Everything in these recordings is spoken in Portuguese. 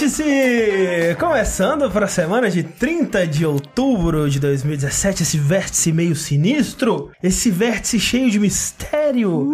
Vértice! Começando para a semana de 30 de outubro de 2017, esse vértice meio sinistro, esse vértice cheio de mistério.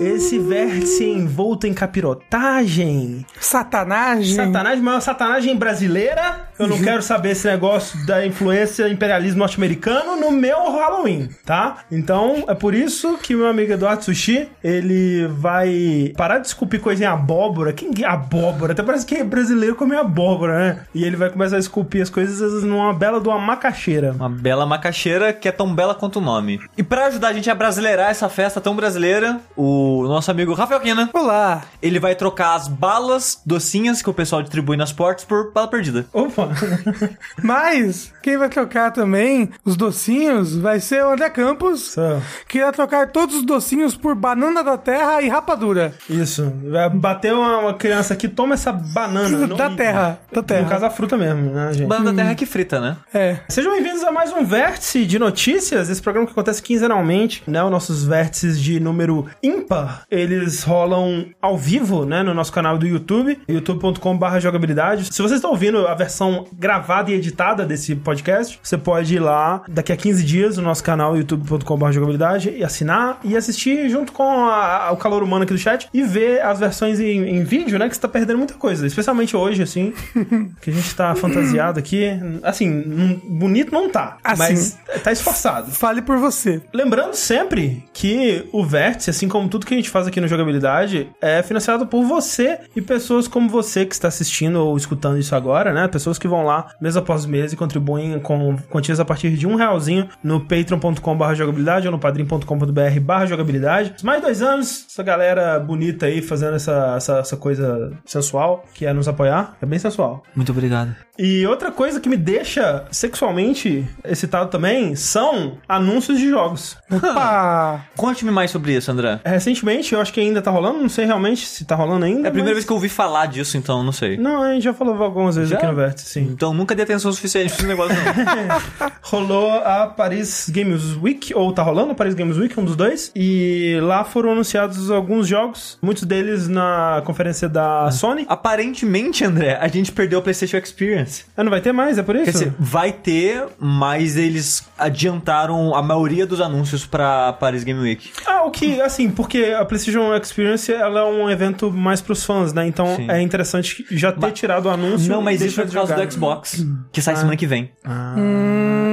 Esse vértice envolto em capirotagem. Satanagem. Satanagem, mas é uma satanagem brasileira. Eu não quero saber esse negócio da influência imperialismo norte-americano no meu Halloween, tá? Então, é por isso que meu amigo Eduardo Sushi, ele vai parar de esculpir coisa em abóbora. Quem é abóbora? Até parece que brasileiro come abóbora, né? E ele vai começar a esculpir as coisas numa bela de uma macaxeira. Uma bela macaxeira que é tão bela quanto o nome. E pra ajudar a gente a brasileirar essa festa tão brasileira, o nosso amigo Rafael Quina, Olá. ele vai trocar as balas docinhas que o pessoal distribui nas portas por bala perdida. Opa! Mas quem vai trocar também os docinhos vai ser o André Campos, Só. que vai trocar todos os docinhos por banana da terra e rapadura. Isso. Vai bater uma, uma criança aqui, toma essa banana. da Não- terra. Da terra. No caso, a fruta mesmo, né, gente? Banana da terra que frita, né? É. Sejam bem-vindos a mais um Vértice de Notícias, esse programa que acontece quinzenalmente, né? Os nossos vértices de número ímpar, eles rolam ao vivo, né? No nosso canal do YouTube, youtube.com.br jogabilidade. Se você está ouvindo a versão gravada e editada desse podcast, você pode ir lá daqui a 15 dias no nosso canal youtube.com.br jogabilidade e assinar e assistir junto com a- a- o calor humano aqui do chat e ver as versões em, em vídeo, né? Que você tá perdendo muita coisa, especialmente hoje, assim, que a gente tá fantasiado aqui. Assim, bonito não tá, Assim. mas tá esforçado. Fale por você. Lembrando sempre que o Vértice, assim como tudo que a gente faz aqui no Jogabilidade, é financiado por você e pessoas como você que está assistindo ou escutando isso agora, né? Pessoas que vão lá mês após mês e contribuem com quantias a partir de um realzinho no patreon.com.br jogabilidade ou no padrim.com.br barra jogabilidade. Mais dois anos, essa galera bonita aí fazendo essa, essa, essa coisa sensual, que é nos apoiar. É bem sensual. Muito obrigado. E outra coisa que me deixa sexualmente excitado também são anúncios de jogos. Opa! Conte-me mais sobre isso, André. Recentemente, eu acho que ainda tá rolando, não sei realmente se tá rolando ainda. É a primeira mas- vez que eu ouvi falar disso, então não sei. Não, a gente já falou algumas vezes Já? aqui no Vértice, sim. Então nunca dei atenção suficiente pra esse negócio, não. Rolou a Paris Games Week, ou tá rolando a Paris Games Week, um dos dois. E lá foram anunciados alguns jogos, muitos deles na conferência da Sony. Aparentemente, André, a gente perdeu a PlayStation Experience. Ah, não vai ter mais, é por isso? Quer dizer, vai ter, mas eles adiantaram a maioria dos anúncios pra Paris Game Week. Ah, o que, assim, porque a PlayStation Experience ela é um evento mais pros fãs, né? Então Sim. é interessante já ter tirado o anúncio. Não, mas isso é por causa de do. Xbox, que sai semana que vem.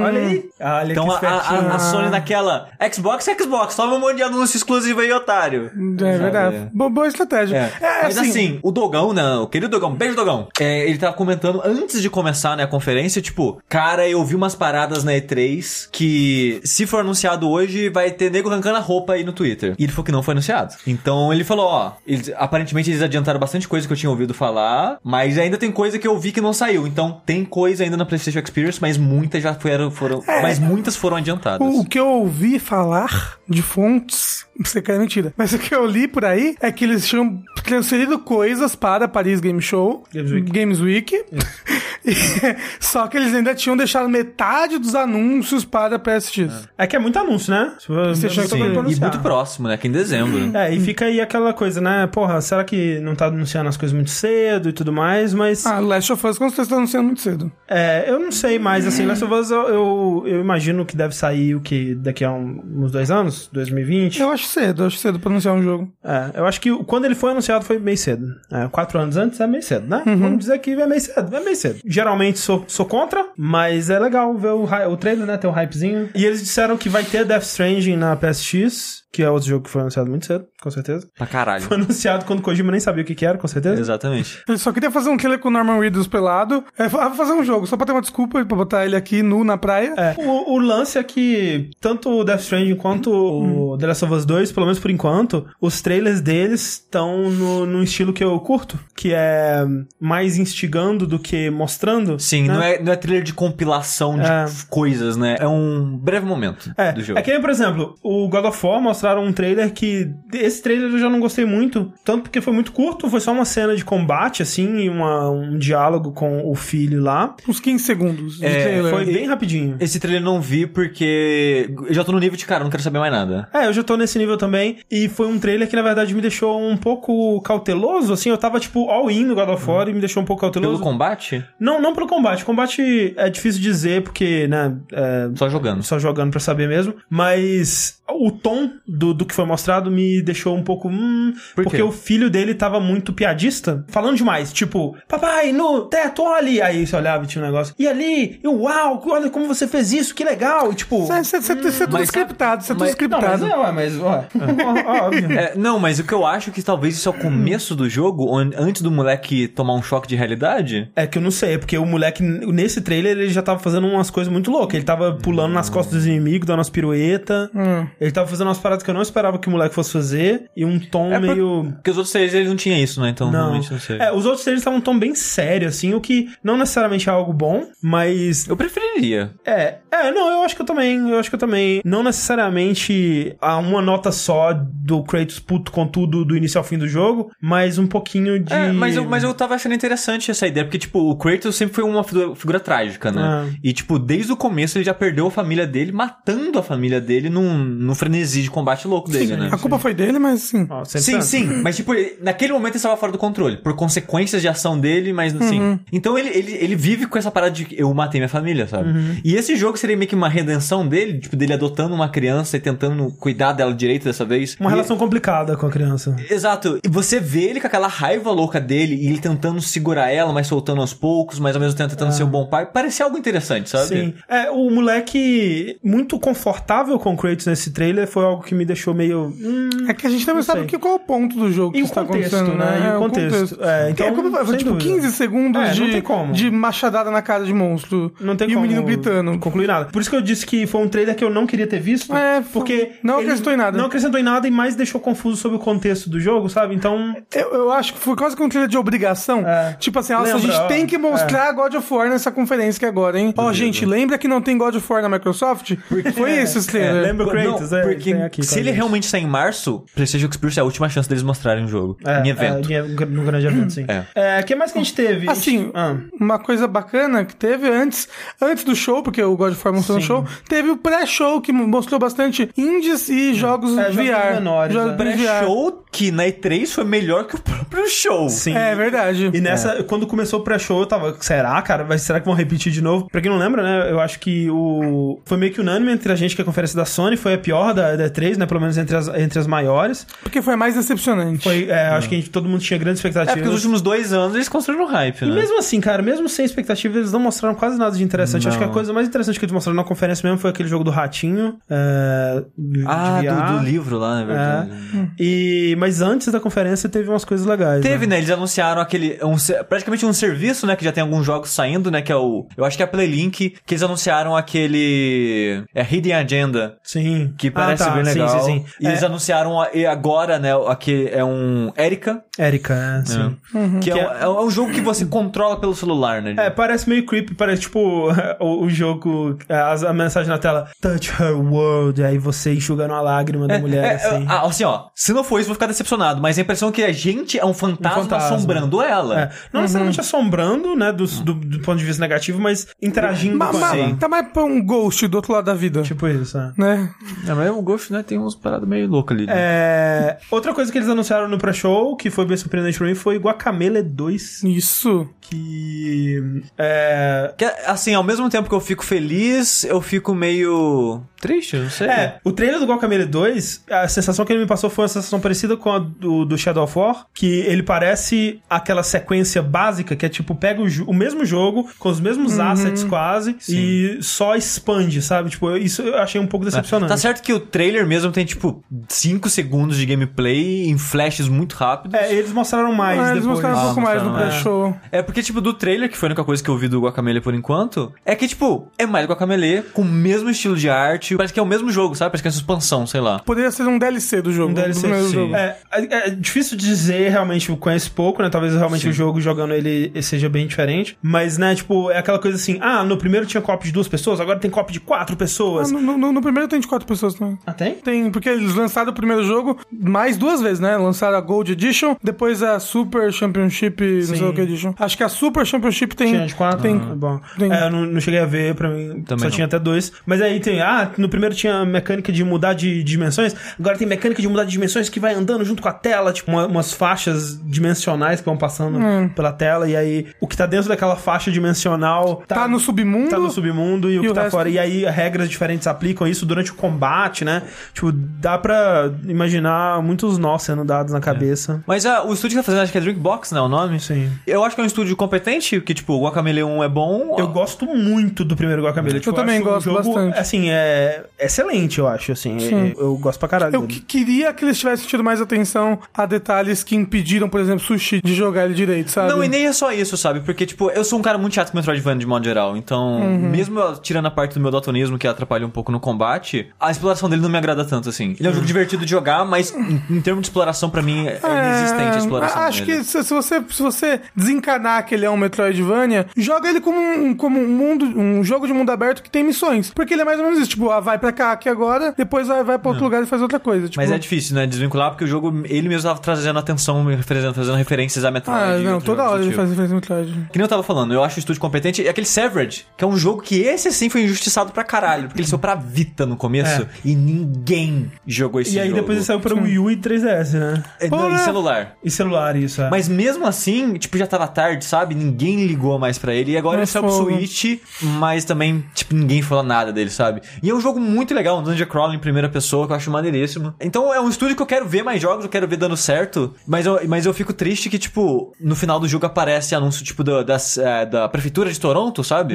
Olha aí. Olha Então que a, a- a Sony naquela Xbox, Xbox, toma um monte de anúncio exclusivo aí, otário. É verdade. Bo- Boa estratégia. É. É, Mas assim, o Dogão, né, o querido Dogão, beijo Dogão, é, ele tava comentando antes de começar né, a conferência, tipo, cara, eu vi umas paradas na E3 que se for anunciado hoje vai ter nego arrancando a roupa aí no Twitter. E ele falou que não foi anunciado. Então ele falou, ó, eles- aparentemente eles adiantaram bastante coisa que eu tinha ouvido falar, mas ainda tem coisa que eu vi que não saiu. Então tem coisa ainda na PlayStation Experience, mas muitas já foram, foram mas muitas foram adiantadas. O, que eu ouvi falar de fontes, sei que é mentira, mas o que eu li por aí é que eles tinham transferido coisas para Paris Game Show, Games Week. Games Week. E- só que eles ainda tinham deixado metade dos anúncios para PSX. É que é muito anúncio, né? Você Sim, e muito próximo, né? Que em dezembro. É, e fica aí aquela coisa, né? Porra, será que não tá anunciando as coisas muito cedo e tudo mais? Mas. Ah, Last of Us com certeza tá anunciando muito cedo. É, eu não sei, mas assim, Last of Us eu, eu, eu imagino que deve sair o que? Daqui a um- uns dois anos? 2020? Eu acho cedo, acho cedo pra anunciar um jogo. É, eu acho que quando ele foi anunciado foi meio cedo. É, quatro anos antes é meio cedo, né? Vamos dizer que é meio cedo, é meio cedo. Geralmente sou, sou contra, mas é legal ver o, o trailer, né? Ter o hypezinho. E eles disseram que vai ter Death Stranding na PSX, que é outro jogo que foi anunciado muito cedo, com certeza. Pra caralho. Foi anunciado quando o Kojima nem sabia o que, que era, com certeza. Exatamente. Ele só queria fazer um trailer com o Norman Reedus pelado. É, fa- fazer um jogo, só pra ter uma desculpa pra botar ele aqui nu na praia. É. O, o lance é que tanto o Death Stranding quanto o The Last of Us 2, pelo menos por enquanto, os trailers deles estão no, no estilo que eu curto, que é mais instigando do que mostrando. Sim, né? não, é, não é trailer de compilação de É. coisas, né? É um breve momento É, do jogo. é que por exemplo, o God of War mostra mostraram um trailer que. Esse trailer eu já não gostei muito. Tanto porque foi muito curto, foi só uma cena de combate, assim, e uma, um diálogo com o filho lá. Uns 15 segundos de É, trailer. Foi bem rapidinho. Esse trailer eu não vi porque eu já tô no nível de cara, não quero saber mais nada. É, eu já tô nesse nível também. E foi um trailer que, na verdade, me deixou um pouco cauteloso. Assim, eu tava, tipo, all-in no God of War e me deixou um pouco Pelo cauteloso. combate, Não, não pelo combate. Combate é difícil dizer, porque, né, é, só jogando. só jogando pra saber mesmo. Mas o tom do, do que foi mostrado me deixou um pouco. Hum, Por porque o filho dele tava muito piadista, falando demais. Tipo, papai, no teto, olha ali. Aí você olhava e tinha um negócio. E ali, e uau, olha como você fez isso, que legal. E tipo. Isso é, é- é tudo scriptado, isso é tudo mas- Não, mas scriptado. é, ué, mas, ué, ó- óbvio. É, não, mas o que eu acho que talvez isso é o começo do jogo, onde- antes do moleque tomar um choque de realidade. É que eu não sei, é porque o moleque, nesse trailer, ele já tava fazendo umas coisas muito loucas. Ele tava pulando nas costas dos inimigos, dando umas piruetas. Hum. Ele tava fazendo umas paradas que eu não esperava que o moleque fosse fazer. E um tom É meio. Porque os outros três eles não tinham isso, né? Então Não. realmente não sei. É, os outros trailers estavam um tom bem sério, assim, o que não necessariamente é algo bom, mas. Eu preferiria. É, é, não, eu acho que eu também, eu acho que eu também. Não necessariamente a uma nota só do Kratos puto com tudo do início ao fim do jogo, mas um pouquinho de. É, mas eu, mas eu tava achando interessante essa ideia, porque, tipo, o Kratos sempre foi uma figura, figura trágica, né? Ah. E, tipo, desde o começo ele já perdeu a família dele, matando a família dele num, num frenesi de combate louco dele, né? A culpa foi dele, mas sim. Sempre Sim, assim. sim, mas tipo, ele- naquele momento ele estava fora do controle, por consequências de ação dele, mas assim. Então ele, ele, ele vive com essa parada de que eu matei minha família, sabe? E esse jogo seria meio que uma redenção dele, tipo, dele adotando uma criança e tentando cuidar dela direito dessa vez. Uma E- relação complicada com a criança. Exato. E você vê ele com aquela raiva louca dele e ele tentando segurar ela, mas soltando aos poucos, mas ao mesmo tempo tentando ser um bom pai. Parecia algo interessante, sabe? Sim. É, o moleque muito confortável com o Kratos nesse trailer foi algo que me deixou meio. Hum, É que a gente também sabe que qual é o ponto do jogo E que o está contexto, acontecendo, né? né? E o É, contexto. É, então, é como, tipo, dúvida. 15 segundos É, não de, de machadada na cara de monstro. não tem e como o menino gritando. concluir nada. Por isso que eu disse que foi um trailer que eu não queria ter visto. É, porque. não acrescentou em nada. Não acrescentou em nada e mais deixou confuso sobre o contexto do jogo, sabe? Então. Eu, eu acho que foi quase que um trailer de obrigação. É. Tipo assim, nossa, a gente ó, tem que mostrar God of War nessa conferência aqui agora, hein? Ó, gente, lembra que não tem God of War na Microsoft? Foi isso esse trailer. É, lembra o Kratos? Não, é, porque tem aqui, se ele gente. realmente sair em março, PlayStation Experience é a última chance deles mostrarem o jogo. É, em evento. É, no grande evento, sim. É. É, o que mais que a gente teve? Assim, Ah. uma coisa bacana que teve antes, antes do show, porque o God of War mostrou no show, teve o pré-show que mostrou bastante indies e jogos É, jogos VR. menores, jogos é. VR. Pré-show que na E3 foi melhor que o próprio show. Sim. É verdade. E nessa, quando começou o pré-show, eu tava, será, cara? Vai, será que vão repetir de novo? Pra quem não lembra, né? Eu acho que o. Foi meio que unânime entre a gente que a conferência da Sony foi a pior da, da E3, né? Pelo menos entre as, entre as maiores. Porque foi a mais decepcionante. Foi, é, acho que a gente- todo mundo tinha grandes É expectativas. porque os últimos dois anos eles construíram hype, E né? mesmo assim, cara, mesmo sem expectativa, eles não mostraram quase nada de interessante. Acho que a Não. coisa mais interessante que eles mostraram na conferência mesmo foi aquele jogo do ratinho. É, Ah, do, do livro lá, na verdade. E, mas antes da conferência teve umas coisas legais. Teve, né? né? Eles anunciaram aquele. Um, praticamente um serviço, né? Que já tem alguns jogos saindo, né? Que é o. Eu acho que é a Playlink, que eles anunciaram aquele. É Hidden Agenda. Sim. Que parece Ah, tá. bem Sim, legal. Sim, sim, E eles É, anunciaram a- e agora, né? Aqui é um Erika. Erika, é, sim. Que, é, Que um, é um jogo que você controla pelo celular, né? É, parece meio creepy, parece tipo o, o jogo, a, a mensagem na tela, touch her world, aí você enxugando uma lágrima da mulher, É, assim. ah, assim, ó, se não for isso, eu vou ficar decepcionado, mas a impressão é que a gente é um fantasma, Um fantasma. assombrando ela. É, não necessariamente assombrando, né, do, do, do ponto de vista negativo, mas interagindo Ma- com ma- ela. tá mais pra um ghost do outro lado da vida. Tipo isso, é. Né? É, mas o Ghost, né, tem uns paradas meio loucas ali. né? É, outra coisa que eles anunciaram no pré-show, que foi bem surpreendente pra mim, foi Guacamele 2, Isso. que... É, Que, assim, ao mesmo tempo que eu fico feliz, eu fico meio triste, não sei. É, o trailer do Guacamele 2, a sensação que ele me passou foi uma sensação parecida com a do, do Shadow of War, que ele parece aquela sequência básica, que é tipo, pega o, o mesmo jogo, com os mesmos assets quase, e só expande, sabe? Tipo, isso eu achei um pouco decepcionante. Tá certo que o trailer mesmo tem, tipo, 5 segundos de gameplay em flashes muito rápidos. É, eles mostraram mais Ah, eles depois. mostraram um Ah, pouco mais no mostraram, é. pré-show. É porque, tipo, do trailer, que foi a única coisa que eu vi do Guacamele por enquanto, é que, tipo, é mais Guacamele, com o mesmo estilo de arte, parece que é o mesmo jogo, sabe? Parece que é uma expansão, sei lá. Poderia ser um DLC do jogo. Um DLC, do sim. jogo. É, é, é difícil dizer, realmente, eu conheço pouco, né? Talvez realmente o jogo jogando ele seja bem diferente. Mas, né, tipo, é aquela coisa assim, ah, no primeiro tinha copo de duas pessoas, agora tem copo de quatro Ah, pessoas. no, no- no primeiro tem de quatro pessoas também. Ah, tem? Tem tem. Porque eles lançaram o primeiro jogo mais duas vezes, né? Lançaram a Gold Edition, depois a Super Championship, não sei Sim. o que Edition. Acho que a Super Championship tem. Tinha de quatro? Tem, Ah, bom. tem- É, eu não, não cheguei a ver, pra mim Também só não. tinha até dois. Mas aí tem, ah, no primeiro tinha mecânica de mudar de dimensões, agora tem mecânica de mudar de dimensões que vai andando junto com a tela, tipo uma- umas faixas dimensionais que vão passando Hum. pela tela, e aí o que tá dentro daquela faixa dimensional Tá no submundo. Tá no submundo e, o E que o tá resto- fora. E aí regras diferentes aplicam isso durante o combate, né? Tipo, dá pra imaginar muitos nós sendo dados na cabeça. Mas ah, o estúdio que tá fazendo, acho que é Drinkbox, né? O nome? Sim. Eu acho que é um estúdio competente, que, tipo, o Guacamelee 1 é bom. Eu gosto muito do primeiro Guacamole. Tipo, também acho o gosto jogo, bastante. Assim, é excelente, eu acho, assim. Sim. Eu, eu gosto pra caralho Eu dele. que- queria que eles tivessem tido mais atenção a detalhes que impediram, por exemplo, Sushi de jogar ele direito, sabe? Não, e nem é só isso, sabe? Porque, tipo, eu sou um cara muito chato com Metroidvania de modo geral. Então, Uhum. mesmo eu tirando a parte do meu daltonismo que atrapalha um pouco no combate, a exploração dele não me agrada tanto, assim. Ele é um jogo divertido de jogar, mas em, em termos de exploração, pra mim, é inexistente a exploração É, Acho dele. que se, se você, se você desencanar que ele é um Metroidvania, joga ele como um, como um mundo, um jogo de mundo aberto que tem missões. Porque ele é mais ou menos isso, tipo, ah, vai pra cá aqui agora, depois vai, vai pra outro lugar e faz outra coisa. Tipo, Mas é difícil, né? Desvincular, porque o jogo, ele mesmo tava trazendo atenção, fazendo, fazendo referências a Metroid. Ah, não, toda hora ele faz referência ao Metroid. Que nem eu tava falando, eu acho o estúdio competente. E aquele Severed, que é um jogo que esse sim foi injustiçado pra caralho. Porque ele saiu pra Vita no começo É. e ninguém jogou esse E aí jogo. depois ele saiu pra Wii U e 3DS, né? É, não, em celular. E celular, isso, é. Mas mesmo assim, tipo, já tava tarde, sabe? Ninguém ligou mais pra ele. E agora Mas ele saiu pro. Switch, mas também, tipo, ninguém falou nada dele, sabe? E é um jogo muito legal, um Dungeon Crawl em primeira pessoa, que eu acho maneiríssimo. Então é um estúdio que eu quero ver mais jogos, eu quero ver dando certo. Mas eu, mas eu fico triste que, tipo, no final do jogo aparece anúncio, tipo, da, das, é, da Prefeitura de Toronto, sabe?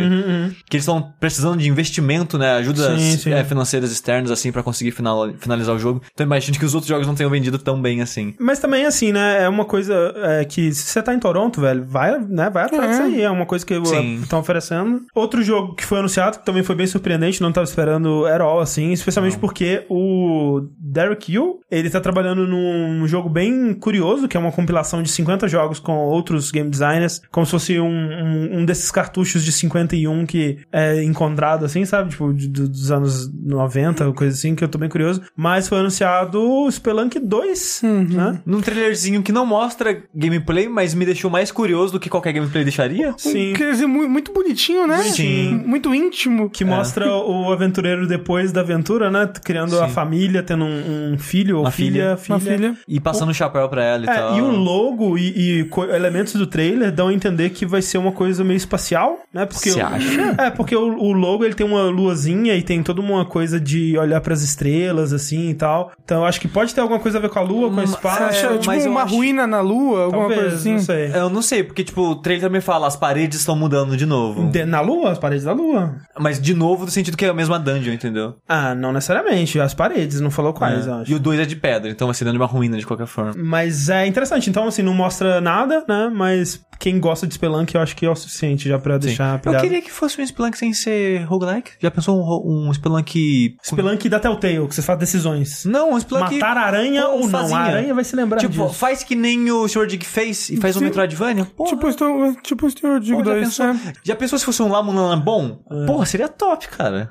Que eles estão precisando de investimento, né? Ajudas Uhum, Sim, sim. é, financeiras externas, assim, pra conseguir final, finalizar o jogo. Então imagino que os outros jogos não tenham vendido tão bem assim. Mas também, assim, né? É uma coisa é, que se você tá em Toronto, velho, vai, né, vai atrás É. disso aí. É uma coisa que estão oferecendo. Outro jogo que foi anunciado, que também foi bem surpreendente, não tava esperando at all, assim, especialmente porque o Derek Yu, ele tá trabalhando num jogo bem curioso, que é uma compilação de 50 jogos com outros game designers, como se fosse um, um, um desses cartuchos de 51 que é encontrado, assim, sabe? Tipo, de- do- dos anos 90, coisa assim, que eu tô bem curioso. Mas foi anunciado o Spelunk 2, né? Num trailerzinho que não mostra gameplay, mas me deixou mais curioso do que qualquer gameplay deixaria. Sim. Quer dizer, mu- muito bonitinho, né? Bonitinho. Muito íntimo. Que mostra o aventureiro depois da aventura, né? Criando a Sim. família, tendo um, um filho ou Uma filha, Uma filha. E passando o chapéu pra ela e É, tal. e o logo e, e elementos do trailer dão a entender que vai ser uma coisa meio espacial, né? Porque Você acha? É, porque o, o logo ele tem uma luazinha e tem toda uma coisa de olhar pras estrelas, assim e tal. Então eu acho que pode ter alguma coisa a ver com a lua, com o espaço. Você acha, É, tipo, mas uma acho- ruína na lua, alguma Talvez, coisa assim? não sei. Eu não sei, porque, tipo, o trailer também fala, as paredes estão mudando de novo. De- na lua, as paredes da lua. Mas de novo, no sentido que é a mesma dungeon, entendeu? Ah, não necessariamente. As paredes, não falou quais, É. eu acho. E o 2 é de pedra, então vai ser dentro de uma ruína de qualquer forma. Mas é interessante. Então, assim, não mostra nada, né? Mas quem gosta de Spelunk, eu acho que é o suficiente já pra deixar Eu pilhado. queria que fosse um Spelunk sem ser roguelike. Já pensou um, um Spelunk... Spelunk da Telltale, que você faz decisões. Não, um Spelunk... Matar a aranha com ou não? fazinha. A aranha vai se lembrar Tipo, disso. faz que nem o Sr. Dig fez e faz um Sim. Metroidvania. Porra. Tipo, estou, tipo o Stuart Dig Pô, já, 2. pensou, né? já pensou se fosse um Lamulan bom? Porra, seria top, cara.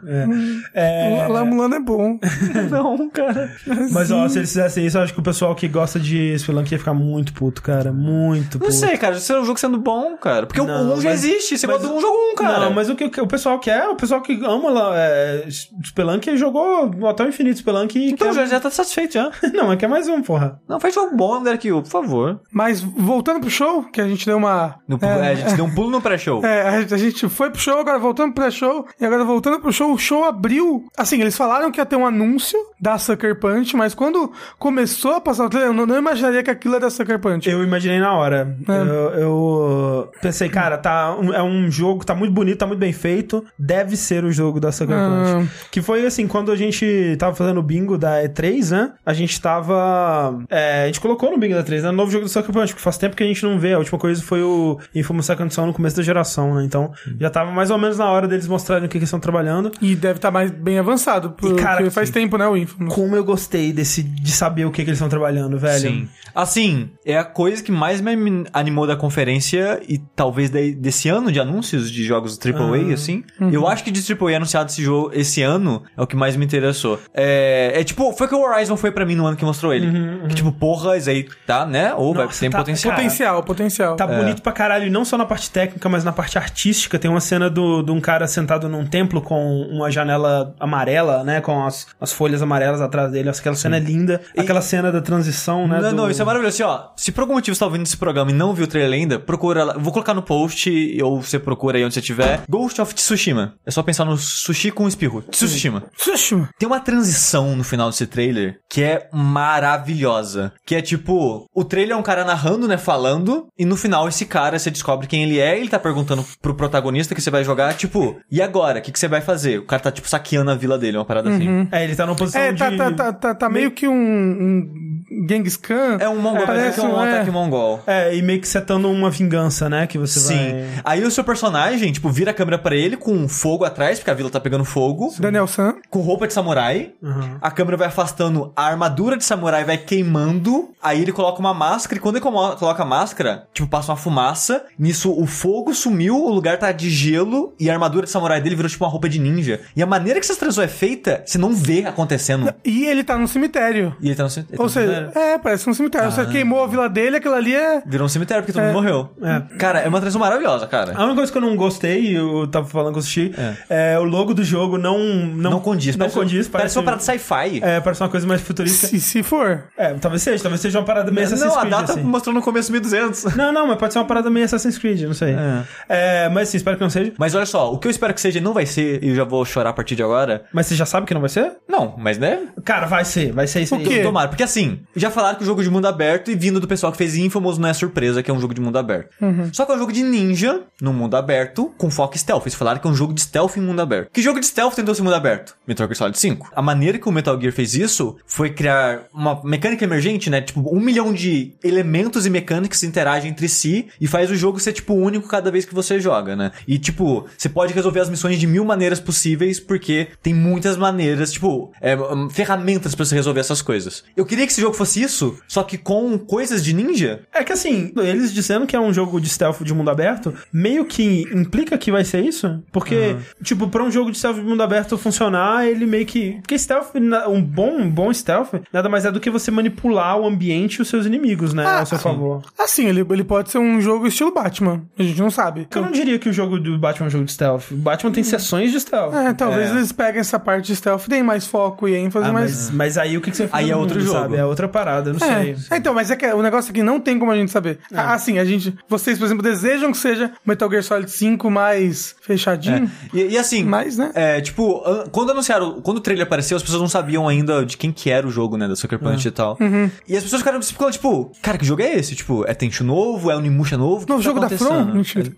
É, Lá Mulano é bom. Não, cara. Mas, ó, se eles fizessem isso, eu acho que o pessoal que gosta de Spelunk ia ficar muito puto, cara. Muito Não puto. sei, cara. É um jogo sendo bom, cara. Porque Não, o 1 já mas- existe. Você mas- gosta do 1, jogo 1, cara. Não, mas o que o que o pessoal quer, o pessoal que ama lá, é, Spelunk jogou até o infinito Spelunk e Então quer... já, já tá satisfeito já. Não, mas quer mais um, porra. Não, faz jogo bom, Derek Yu, por favor. Mas voltando pro show, que a gente deu uma. No- é, a gente deu um pulo no pré-show. É, a gente- foi pro show, agora voltando pro pré-show, e agora voltando pro show, o show abriu. Assim, eles falaram que ia ter um anúncio da Sucker Punch, mas quando começou a passar o trailer, eu não, não imaginaria que aquilo era Sucker Punch. Eu imaginei na hora. É. Eu, eu pensei, cara, tá, um- é um jogo, tá muito bonito, tá muito bem feito. Deve ser o jogo da Sucker Ah. Punch. Que foi assim, quando a gente tava fazendo o bingo da E3, né? A gente tava. é, a gente colocou no bingo da E3, né? Novo jogo do Sucker Punch, porque faz tempo que a gente não vê. A última coisa foi o Infamous Second Son no começo da geração, né? Então já tava mais ou menos na hora deles mostrarem o que, que eles estão trabalhando. E deve estar mais bem avançado, porque cara, faz que- tempo, né, o Infamous. Como eu gostei desse, de saber o que, que eles estão trabalhando, velho. Sim. Assim, é a coisa que mais me animou da conferência sequência e talvez desse ano de anúncios de jogos AAA, assim. Eu acho que de AAA anunciado esse jogo esse ano é o que mais me interessou. É, é tipo, foi que o Horizon foi pra mim no ano que mostrou ele. Que tipo, porra, isso aí tá, né? Ou vai Nossa, tem tá- potencial. Potencial, potencial. Tá bonito pra caralho, e não só na parte técnica, mas na parte artística. Tem uma cena do, de um cara sentado num templo com uma janela amarela, né? Com as, as folhas amarelas atrás dele. Aquela cena é linda. Aquela cena da transição, né? Não, do- não, isso é maravilhoso. Assim, ó, se por algum motivo você tá ouvindo esse programa e não viu o trailer ainda, procura lá. Vou colocar no post, ou você procura aí onde você tiver. Ghost of Tsushima. É só pensar no sushi com espirro. Tsushima. Xuxa. Tem uma transição no final desse trailer que é maravilhosa. Que é tipo, o trailer é um cara narrando, né, falando, e no final esse cara, você descobre quem ele é, e ele tá perguntando pro protagonista que você vai jogar, tipo, e agora? O que, que você vai fazer? O cara tá, tipo, saqueando a vila dele, uma parada assim. É, ele tá numa posição É, de... tá, tá, tá, tá, tá meio que um, um Genghis Khan. É um mongol, parece parece que é um um- é. ataque mongol. É, e meio que setando uma vingança, né? Que você Sim. vai... Aí o seu personagem, tipo, vira a câmera pra ele com fogo atrás, porque a vila tá pegando fogo. Daniel San. Com roupa de samurai. Uhum. A câmera vai afastando, a armadura de samurai vai queimando. Aí ele coloca uma máscara, e quando ele coloca a máscara, tipo, passa uma fumaça. Nisso o fogo sumiu, o lugar tá de gelo, e a armadura de samurai dele virou tipo uma roupa de ninja. E a maneira que essa transição é feita, você não vê acontecendo. E ele tá no cemitério. E ele tá no cem- ele tá Ou no seja, é, parece um cemitério. Você queimou a vila dele, aquilo ali é. Virou um cemitério porque todo mundo morreu. É. Cara, é uma transição maravilhosa, cara. A única coisa que eu não gostei, eu tava falando com o Sushi, é. o logo do jogo não... Não, Não, condiz. Não parece, condiz, Parece uma parada sci-fi. É, parece uma coisa mais futurista. Se, se for. É, talvez seja, talvez seja uma parada meio Assassin's não, a Creed, data assim. mostrou no começo 1200. Não, não, mas pode ser uma parada meio Assassin's Creed, não sei. É. mas sim, espero que não seja. Mas olha só, o que eu espero que seja não vai ser, e eu já vou chorar a partir de agora. Mas você já sabe que não vai ser? Não, mas né? Cara, vai ser, vai ser isso aí. Tomara, porque assim, já falaram que o jogo de mundo aberto e vindo do pessoal que fez Infamous não é surpresa que é um jogo de mundo aberto. Só que é um jogo de ninja no mundo aberto com foco stealth. Eles falaram que é um jogo de stealth em mundo aberto. Que jogo de stealth tentou ser mundo aberto? Metal Gear Solid 5. A maneira que o Metal Gear fez isso foi criar uma mecânica emergente, né? Tipo, um milhão de elementos e mecânicas interagem entre si e faz o jogo ser, tipo, único cada vez que você joga, né? E, tipo, você pode resolver as missões de mil maneiras possíveis porque tem muitas maneiras, tipo, é, hum, ferramentas pra você resolver essas coisas. Eu queria que esse jogo fosse isso, só que com coisas de ninja. É que assim, eles dizendo que é um jogo de stealth de mundo aberto, meio que implica que vai ser isso? Porque, tipo, pra um jogo de stealth de mundo aberto funcionar, ele meio que. Porque stealth, um bom, um bom stealth, nada mais é do que você manipular o ambiente e os seus inimigos, né? Ah, ao seu favor. Assim, ele, ele pode ser um jogo estilo Batman. A gente não sabe. Eu não diria que o jogo do Batman é um jogo de stealth. O Batman tem sessões de stealth. É, talvez É. eles peguem essa parte de stealth, deem mais foco e ênfase, Ah, mas. mas, mas aí o que, que você faz? Aí é outro mundo, jogo. Sabe? É outra parada, eu não É. sei. É, então, mas é que o negócio aqui não tem como a gente saber. Assim, a gente. Vocês, por exemplo, desejam que seja Metal Gear Solid 5 mais fechadinho. E, e assim, Mas, né? é, tipo, an- quando anunciaram, quando o trailer apareceu, as pessoas não sabiam ainda de quem que era o jogo, né, da Sucker Punch e tal. E as pessoas ficaram ficando, tipo, cara, que jogo é esse? Tipo, é Tenchu novo? É Onimusha novo? O Novo que tá jogo da acontecendo? From? Mentira.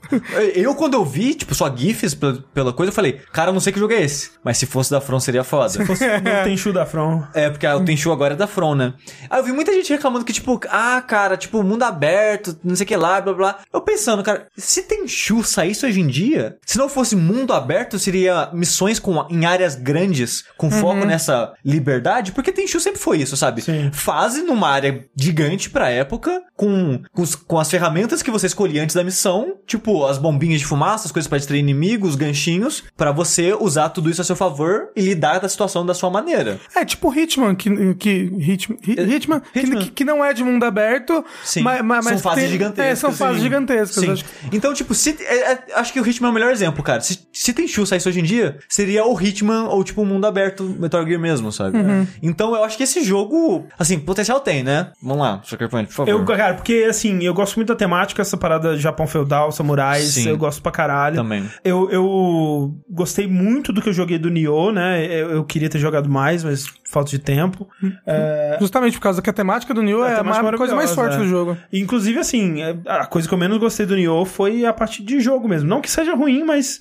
Eu, quando eu vi, tipo, só GIFs pela, pela coisa, eu falei, cara, eu não sei que jogo é esse. Mas se fosse da From, seria foda. Não tem chu da From. É, porque o Tenchu agora é da From, né? Aí eu vi muita gente reclamando que, tipo, ah, cara, tipo, mundo aberto, não sei o que lá, blá blá. Eu pensando, cara, se Tenchu saísse hoje em dia, se não fosse mundo aberto, seria missões com, em áreas grandes, com foco nessa liberdade, porque Tenchu sempre foi isso, sabe? Sim. Fase numa área gigante pra época, com, com, com as ferramentas que você escolhia antes da missão, tipo, as bombinhas de fumaça, as coisas pra distrair inimigos, ganchinhos, pra você usar tudo isso a seu favor e lidar da situação da sua maneira. É tipo Hitman, que, que, Hitman, Hi- Hitman, que- Hitman. Que, que não é de mundo aberto, Sim. mas, mas São fases tem- gigantescas. É, são fases gigantescas. Sim. acho. Então, tipo, se, é- é- acho que o Hitman é o melhor exemplo, cara. Se, se Tenchu saísse hoje em dia, seria o Hitman ou, tipo, o mundo aberto Metal Gear mesmo, sabe? Uhum. Então, eu acho que esse jogo, assim, potencial tem, né? Vamos lá, Sucker Punch, por favor. Eu, cara, porque assim, eu gosto muito da temática, essa parada Japão feudal, samurais, Sim. eu gosto pra caralho. Também. Eu, eu gostei muito do que eu joguei do Nioh, né? Eu, eu queria ter jogado mais, mas falta de tempo. É, Justamente por causa que a temática do Nioh A é a temática ma- coisa mais forte maravilhosa, do é. jogo. Inclusive, assim, é, a coisa que eu menos gostei do Nioh foi a parte de jogo mesmo. Não que seja ruim, mas.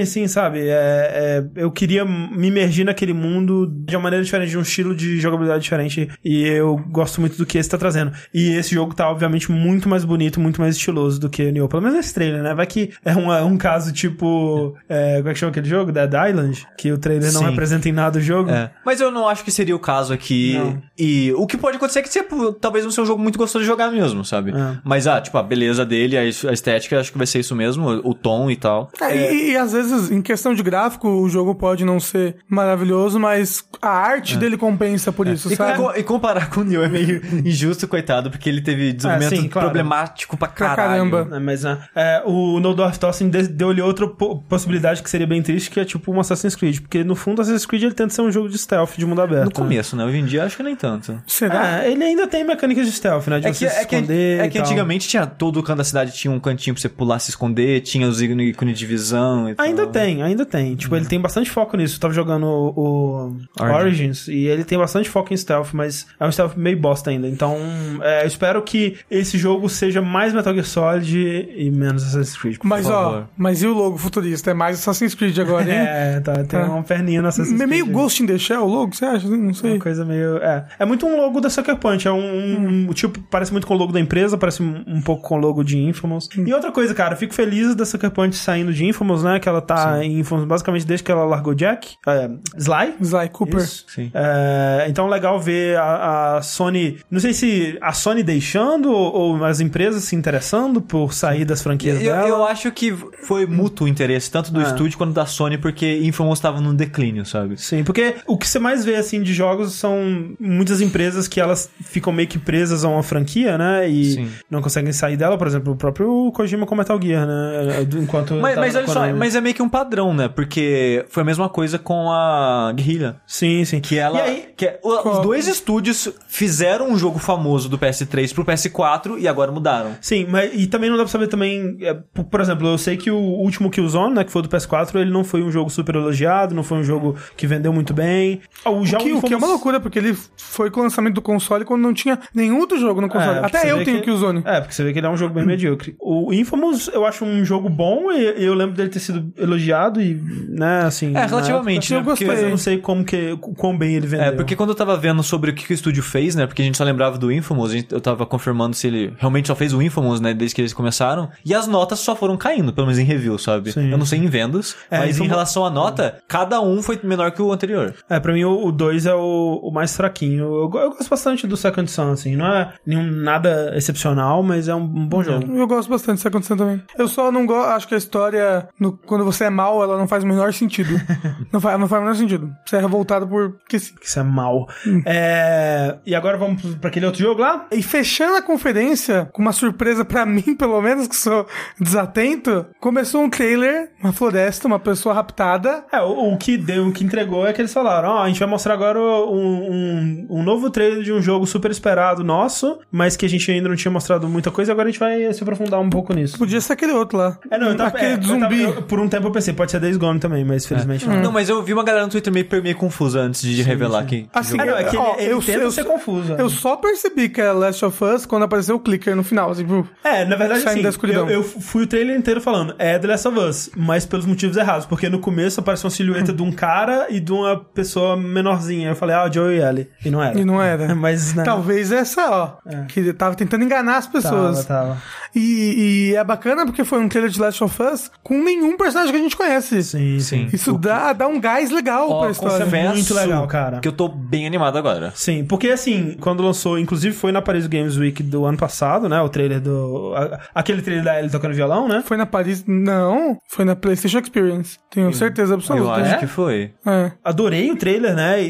assim, sabe? É, é, eu queria me imergir naquele mundo de uma maneira diferente, de um estilo de jogabilidade diferente. E eu gosto muito do que esse tá trazendo. E esse jogo tá, obviamente, muito mais bonito, muito mais estiloso do que o Nioh. Pelo menos nesse trailer, né? Vai que é um, um caso tipo. é, como é que chama aquele jogo? Dead Island? Que o trailer não Sim. representa em nada o jogo. É. Mas eu não acho que seria o caso aqui. Não. E o que pode acontecer é que tipo, talvez não seja um jogo muito gostoso de jogar mesmo, sabe? É. Mas a, ah, tipo, a beleza dele, a es- a estética, acho que vai ser isso mesmo, o tom e tal. É, E, e às vezes, em questão de gráfico, o jogo pode não ser maravilhoso, mas a arte dele compensa por isso, E, sabe? co- e comparar com o Neo é meio injusto, coitado, porque ele teve desenvolvimento sim, claro. problemático pra Pra caralho. caramba. É, mas né, é, o No Door of Tossing de- deu-lhe outra po- possibilidade que seria bem triste, que é tipo um Assassin's Creed. Porque no fundo, Assassin's Creed ele tenta ser um jogo de stealth de mundo aberto. No né? começo, né? Hoje em dia, acho que nem tanto. Será? É, ele ainda tem mecânicas de stealth, né? De É você que, se é que, esconder. é e que tal. Antigamente tinha todo canto da cidade tinha um cantinho pra você pular, se esconder, tinha os ícones de visão e tal. Ainda tem, ainda tem. Tipo, ele tem bastante foco nisso. Eu tava jogando o, o Origins. Origins. e ele tem bastante foco em stealth, mas é um stealth meio bosta ainda. Então, é, eu espero que esse jogo seja mais Metal Gear Solid e menos Assassin's Creed. por Mas, ó, mas e o logo futurista? É mais Assassin's Creed agora, hein? É, tá, tem Tá. uma perninha no Assassin's É Creed. meio. Ghost in the Shell o logo, você acha? Não sei. Uma coisa meio. É. É muito um logo da Sucker Punch. É um, um- tipo, parece muito com o logo da empresa, parece um, um pouco com o logo de Infamous. E outra coisa, cara, eu fico feliz da Sucker Punch saindo de Infamous, né? Que ela tá em Infamous basicamente desde que ela largou Jack. É, Sly. Sly Cooper. Isso. Sim. É, então legal ver a, a Sony. Não sei se a Sony deixando ou, ou as empresas se interessando por sair das franquias Eu, dela. eu acho que foi mútuo o interesse, tanto do É. estúdio quanto da Sony, porque Infamous tava num declínio, sabe? Sim, porque o que você mais vê, assim, de jogos são muitas empresas que elas ficam meio que presas a uma franquia, né? E Sim. não conseguem sair dela. Por exemplo, o próprio Kojima com Metal Gear, né? Enquanto Mas, tava mas na olha só, Konami. mas é meio que um padrão, né? Porque foi a mesma coisa com a Guerrilla. Sim, sim. Que ela. E aí, que é- o- os dois estúdios fizeram um jogo famoso do PS3 pro PS4 e agora mudaram. Sim, mas e também não dá pra saber também. é, por, exemplo, eu sei que o último Killzone, né, que foi do PS4, ele não foi um jogo super elogiado, não foi um jogo que vendeu muito bem. Ah, O, já O que, o que é uma loucura, porque ele foi com o lançamento do console quando não tinha nenhum outro jogo no console. É, Até eu tenho que- Killzone. É, porque você vê que ele é um jogo bem medíocre. O Infamous eu acho um jogo bom e eu lembro dele ter sido elogiado e, né, assim... É, relativamente, na né? época, Porque- Mas eu não sei como que, quão bem ele vendeu. É, porque quando eu tava vendo sobre o que, que o estúdio fez, né? Porque a gente só lembrava do Infamous, gente- eu tava confirmando se ele realmente só fez o Infamous, né? Desde que eles começaram. E as notas só foram caindo, pelo menos em review, sabe? Sim. Eu não sei em vendas, É, mas em Infamous- relação à nota, cada um foi menor que o anterior. É, pra mim o 2 é o, o mais fraquinho. Eu, eu gosto bastante do Second Son, assim. Não é nenhum, nada excepcional, mas é um, bom jogo. Eu gosto bastante disso acontecendo também. Eu só não gosto, acho que a história, no- quando você é mal, ela não faz o menor sentido. não, faz, não faz o menor sentido. Você é revoltado por. Que sim. Que isso é mal. Hum. É, e agora vamos pra aquele outro jogo lá? E fechando a conferência, com uma surpresa pra mim, pelo menos, que sou desatento, começou um trailer, uma floresta, uma pessoa raptada. É, o, o que deu, o que entregou é que eles falaram, ó, a gente vai mostrar agora um, um, um novo trailer de um jogo super esperado nosso, mas que a gente ainda não tinha mostrado muita coisa, agora a gente vai se aprofundar um pouco nisso. Podia ser aquele outro lá. É, não, eu tava, aquele é, eu zumbi. tava- eu- por um tempo eu pensei, pode ser Days Gone também, mas felizmente não. Não, mas eu vi uma galera no Twitter meio, meio confusa antes de revelar que. Assim, Ah, não, é que ó, ele, ele eu, tenta eu, ser confuso. eu só percebi que é Last of Us quando apareceu o clicker no final. Assim, tipo, É, na verdade, Saindo assim, da escuridão. eu, eu fui o trailer inteiro falando, é The Last of Us, mas pelos motivos errados, porque no começo apareceu uma silhueta de um cara e de uma pessoa menorzinha. Eu falei, ah, Joe e Ellie. E não era. e não era. Mas, né, Talvez essa, ó. Que tava tentando enganar as pessoas. Tava, tava. E, e é bacana porque foi um trailer de Last of Us com nenhum personagem que a gente conhece. Sim, sim. Sim. Isso dá, dá um gás legal Ó, pra história. confesso Muito legal, cara. Que eu tô bem animado agora. Sim, porque assim, quando lançou, inclusive foi na Paris Games Week do ano passado, né? O trailer do. a- aquele trailer da Ellie tocando violão, né? Foi na Paris. Não, foi na PlayStation Experience. Tenho certeza Eu absoluta. acho É? que foi. É. Adorei o trailer, né? E,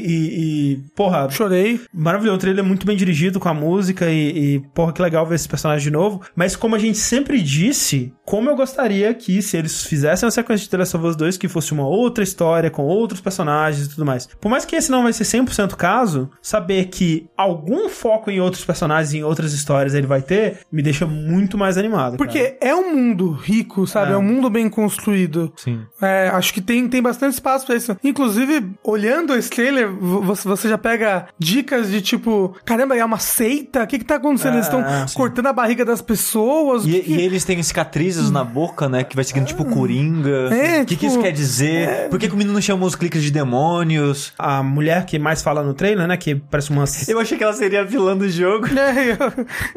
e porra, Chorei. Maravilhoso, o trailer é muito bem dirigido com a música e, e, porra, que legal ver esse personagem de novo. Mas como a gente sempre disse, como eu gostaria que se eles fizessem uma sequência de The Last of Us 2 que fosse uma outra história com outros personagens e tudo mais. Por mais que esse não vai ser 100% o caso, saber que algum foco em outros personagens, em outras histórias ele vai ter, me deixa muito mais animado. Porque é um mundo rico, sabe? É, É. um mundo bem construído. Sim. É, acho que tem, tem bastante espaço pra isso. Inclusive, olhando esse trailer, vo- você, você já pega dicas de tipo, caramba, é uma seita? O que que tá acontecendo? Eles estão É, cortando a barriga das pessoas? O E, que que- e eles têm cicatrizes na boca, né? Que vai seguindo tipo coringa. É, o que, que tipo, isso quer dizer? Por que, que o menino chama os cliques de demônios? A mulher que mais fala no trailer, né? Que parece uma. Eu achei que ela seria a vilã do jogo. É,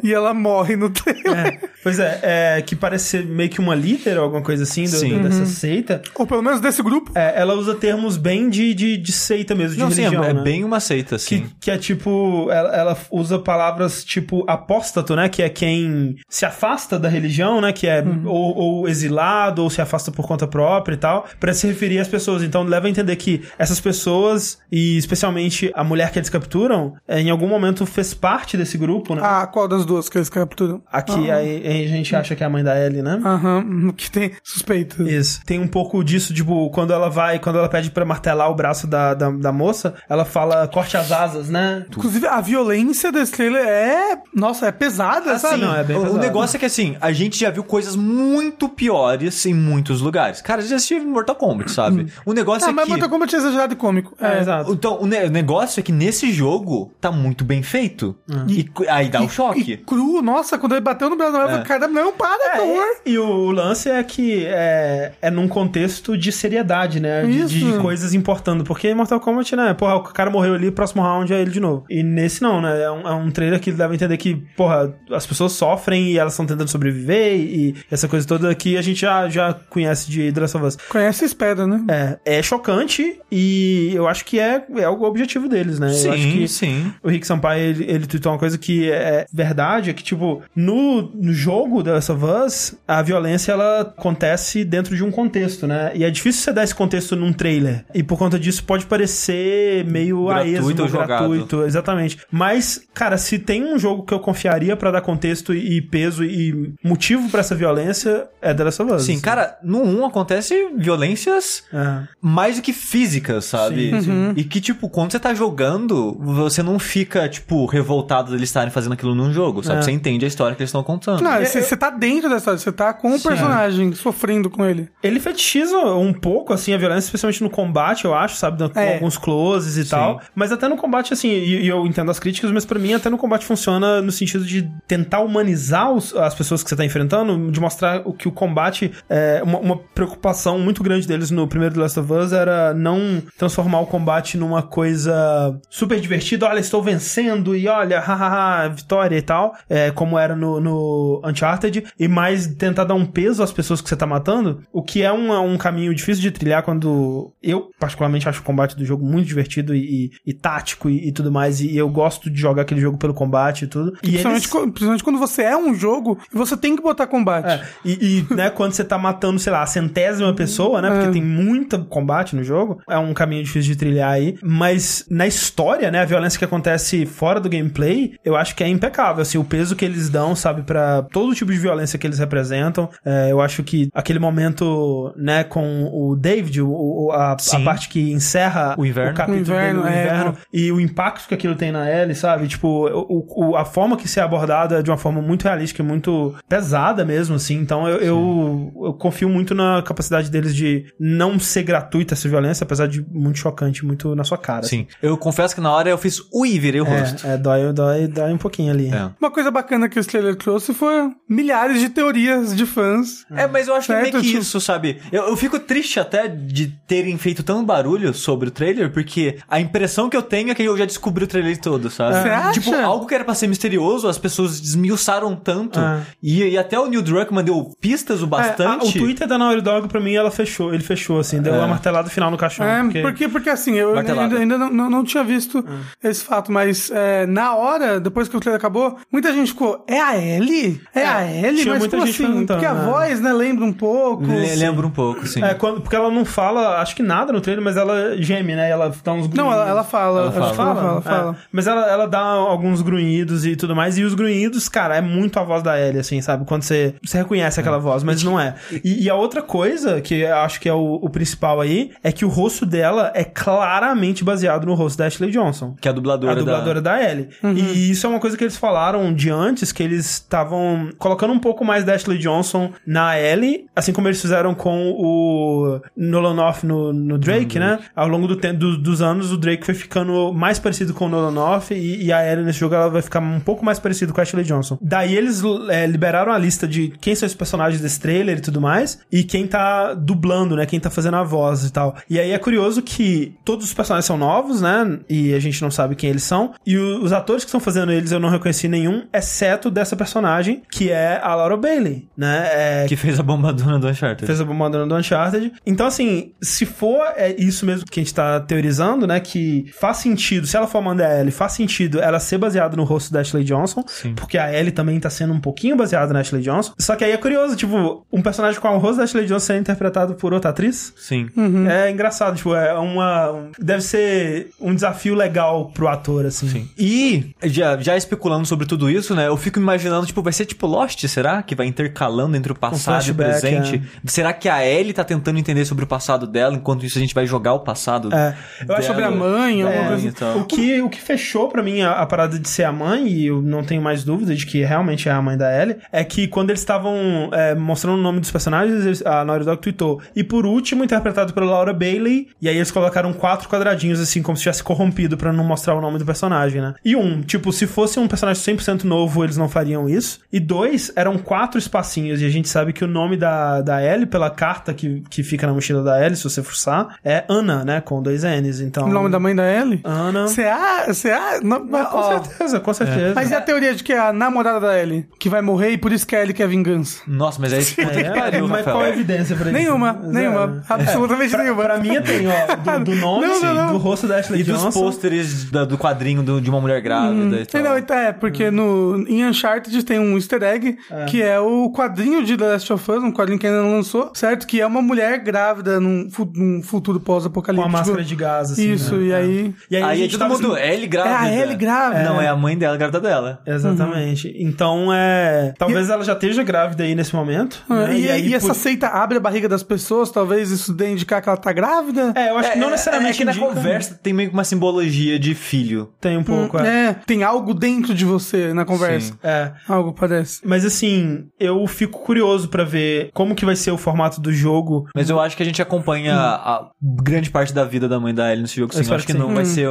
e ela morre no trailer. É, pois é, é, que parece ser meio que uma líder ou alguma coisa assim do- Sim. do- dessa seita. Ou pelo menos desse grupo. É, ela usa termos bem de, de, de seita mesmo, de Não, sim, é, religião, é né? bem uma seita, assim. Que, que é tipo, ela, ela usa palavras tipo apóstato, né? Que é quem se afasta afasta da religião, né? Que é ou, ou exilado, ou se afasta por conta própria e tal, pra se referir às pessoas. Então leva a entender que essas pessoas, e especialmente a mulher que eles capturam, é, em algum momento fez parte desse grupo, né? Ah, qual das duas que eles capturam? Aqui aí, aí a gente acha que é a mãe da Ellie, né? Aham, que tem suspeito. Isso. Tem um pouco disso, tipo, quando ela vai, quando ela pede pra martelar o braço da, da, da moça, ela fala corte as asas, né? Inclusive, a violência desse trailer é. Nossa, é pesada, sabe? não, é bem o, o negócio é que assim, a gente já viu coisas muito piores em muitos lugares. Cara, já assistiu Mortal Kombat, sabe? O negócio Ah, é mas que. Mortal Kombat é exagerado e cômico. É, exato. Então, o, ne- o negócio é que nesse jogo tá muito bem feito. E, cu- aí dá o E choque. cru, nossa, quando ele bateu no braço, falei, cara, não, para, por favor. E o lance é que é, é num contexto de seriedade, né? De, de coisas importando. Porque Mortal Kombat, né? Porra, o cara morreu ali, próximo round é ele de novo. E nesse não, né? É um, é um trailer que deve entender que, porra, as pessoas sofrem e elas estão tentando sobreviver e, essa coisa toda que a gente já, já conhece de The Last of Us. Conhece e espera, né? É, é chocante e eu acho que é, é o objetivo deles, né? eu acho Sim, que sim. o Rick Sampaio, ele, ele tweetou uma coisa que é verdade, é que, tipo, no, no jogo The Last of Us, a violência, ela acontece dentro de um contexto, né? E é difícil você dar esse contexto num trailer. E por conta disso pode parecer meio Gratuito a esmo, gratuito, exatamente. Mas, cara, se tem um jogo que eu confiaria pra dar contexto e peso e motivo pra essa violência, é The Last of Us. Sim, cara, no 1 acontece violências É. mais do que físicas, sabe? Sim, sim. E que, tipo, quando você tá jogando, você não fica, tipo, revoltado deles estarem fazendo aquilo num jogo, sabe? É. Você entende a história que eles estão contando. Não, você você tá dentro da história, você tá com o personagem, sofrendo com ele. Ele fetichiza um pouco, assim, a violência, especialmente no combate, eu acho, sabe? Com É. alguns closes e tal. Mas até no combate, assim, e, e eu entendo as críticas, mas pra mim até no combate funciona no sentido de tentar humanizar os- as pessoas que você tá enfrentando, de mostrar o que o combate é uma, uma preocupação muito grande deles no primeiro The Last of Us era não transformar o combate numa coisa super divertida, olha, estou vencendo e olha, hahaha, vitória e tal, é, como era no, no Uncharted, e mais tentar dar um peso às pessoas que você tá matando, o que é um, um caminho difícil de trilhar quando eu, particularmente, acho o combate do jogo muito divertido e, e- e tático e, e tudo mais, e eu gosto de jogar aquele jogo pelo combate e tudo. E Principalmente, eles- principalmente quando você é um jogo e você tem que botar combate. é, e, e, né, quando você tá matando, sei lá, a centésima pessoa, né? Porque É. tem muito combate no jogo. É um caminho difícil de trilhar aí. Mas na história, né? A violência que acontece fora do gameplay, eu acho que é impecável. Assim, o peso que eles dão, sabe, pra todo tipo de violência que eles representam. É, eu acho que aquele momento, né, com o David, o, o- a, a parte que encerra O inverno. capítulo O inverno, dele, o é, inverno, não. e o impacto que aquilo tem na Ellie, sabe? Tipo, o, o- a forma que isso é abordada é de uma forma muito realística e muito pesada mesmo, assim. Então eu, eu, eu confio muito na capacidade deles de não ser gratuita essa violência, apesar de muito chocante, muito na sua cara. assim. Sim. Eu confesso que na hora eu fiz ui, virei o rosto. É, é, dói, dói, dói um pouquinho ali. É. Uma coisa bacana que esse trailer trouxe foi milhares de teorias de fãs. É, mas eu acho que é meio Certo, que tipo- isso, sabe? Eu, eu fico triste até de terem feito tanto barulho sobre o trailer, porque a impressão que eu tenho é que eu já descobri o trailer todo, sabe? Você acha? Tipo, algo que era pra ser misterioso, as pessoas desmiuçaram tanto. É. E, e até o Neil Druckmann deu pistas o É, bastante. a- o Twitter da Naughty Dog, pra mim, ela fechou. Ele fechou, assim, deu É. uma martelada final no caixão. É, porque... porque... porque, assim, eu Martelada. ainda, ainda não, não, não tinha visto esse fato, mas é, na hora, depois que o trailer acabou, muita gente ficou, é a Ellie? É, a Ellie? tinha Mas muita gente assim? Porque a né? voz, né, lembra um pouco. Le- Lembro um pouco, sim. É, quando- porque ela não fala, acho que nada no trailer, mas ela geme, né? Ela dá uns Não, ela, grunhidos. ela fala. Ela fala. fala, ela É, fala. mas ela, ela dá alguns grunhidos e tudo mais. E os grunhidos, cara, é muito a voz da Ellie, assim, sabe? Quando você, você reconhece aquela voz, mas não é. E, e a outra coisa, que eu acho que é o, o principal aí, é que o rosto dela é claramente baseado no rosto da Ashley Johnson. Que é a dubladora, A dubladora da, Ellie. E isso é uma coisa que eles falaram de antes, que eles estavam colocando um pouco mais da Ashley Johnson na Ellie, assim como eles fizeram com o Nolan no, no Drake, né? Ao longo do tempo, do- dos anos, o Drake foi ficando mais parecido com o Nolan e, e a Ellie nesse jogo ela vai ficar um pouco mais parecido com a Ashley Johnson. Daí eles é, liberaram a lista de quem são os personagens desse trailer e tudo mais, e quem tá dublando, né? Quem tá fazendo a voz e tal. E aí é curioso que todos os personagens são novos, né? E a gente não sabe quem eles são. E o- os atores que estão fazendo eles eu não reconheci nenhum, exceto dessa personagem, que é a Laura Bailey, né? É, Que fez a bombadona do Uncharted. fez a bombadona do Uncharted. Então, assim, se for é isso mesmo que a gente tá teorizando, né? Que faz sentido, se ela for a mãe da Ellie, faz sentido ela ser baseada no rosto da Ashley Johnson, Sim. porque a Ellie também tá sendo um pouquinho pouquinho baseado na Ashley Johnson. Só que aí é curioso, tipo, um personagem com a rosto da Ashley Johnson sendo interpretado por outra atriz. Sim. É engraçado, tipo, é uma. um- Deve ser um desafio legal pro ator, assim. Sim. E, já, já especulando sobre tudo isso, né? Eu fico imaginando, tipo, vai ser tipo Lost, será? Que vai intercalando entre o passado e o presente. Será que a Ellie tá tentando entender sobre o passado dela, enquanto isso a gente vai jogar o passado É. Eu acho Sobre a dela? mãe, alguma É, coisa. então. O que, o que fechou pra mim a, a parada de ser a mãe, e eu não tenho mais dúvida de que realmente é a mãe da Ellie, é que quando eles estavam é, mostrando o nome dos personagens, eles- a Naughty Dog tweetou. E por último, interpretado pela Laura Bailey, e aí eles colocaram quatro quadradinhos, assim, como se tivesse corrompido pra não mostrar o nome do personagem, né? E um, tipo, se fosse um personagem 100% novo, eles não fariam isso. E dois, eram quatro espacinhos, e a gente sabe que o nome da, da Ellie, pela carta que, que fica na mochila da Ellie, se você fuçar, é Ana, né? Com dois N's, então... O nome da mãe da Ellie? Ana... Você acha? Você acha? Não, Ah, com ó, certeza, com certeza. Mas e a teoria de que é a namorada da Ellie que vai morrer e por isso que a Ellie quer vingança? Nossa, mas aí puta que É, pariu, mas Rafael. qual a evidência pra isso? Nenhuma, Zero. nenhuma. Absolutamente nenhuma. Pra mim tem, ó, do, do nome, Não, não, não. do rosto da Ashley E dos Johnson. pôsteres da- do quadrinho do- de uma mulher grávida e tal. Não, então é, porque no, em Uncharted tem um easter egg, que é o quadrinho de The Last of Us, um quadrinho que ainda não lançou, certo? Que é uma mulher grávida num, fu- num futuro Com pós-apocalíptico. a máscara de gás, assim. Isso, né? e aí... E aí, a Aí é gente todo mundo, assim- Ellie grávida. É a Ellie grávida. Não, é a mãe dela grávida dela. Exatamente. Então, é... Talvez ela já esteja grávida aí nesse momento. Ah, né? E, aí, e essa por- seita abre a barriga das pessoas, talvez isso dê a indicar que ela tá grávida? É, eu acho que não necessariamente É que na indica- conversa tem meio que uma simbologia de filho. Tem um pouco, é. É, tem algo dentro de você na conversa. Sim. É. Algo parece. Mas assim, eu fico curioso pra ver como que vai ser o formato do jogo. Mas eu acho que a gente acompanha a grande parte da vida da mãe da Ellie nesse jogo. Sim, eu, espero acho que, que não vai ser.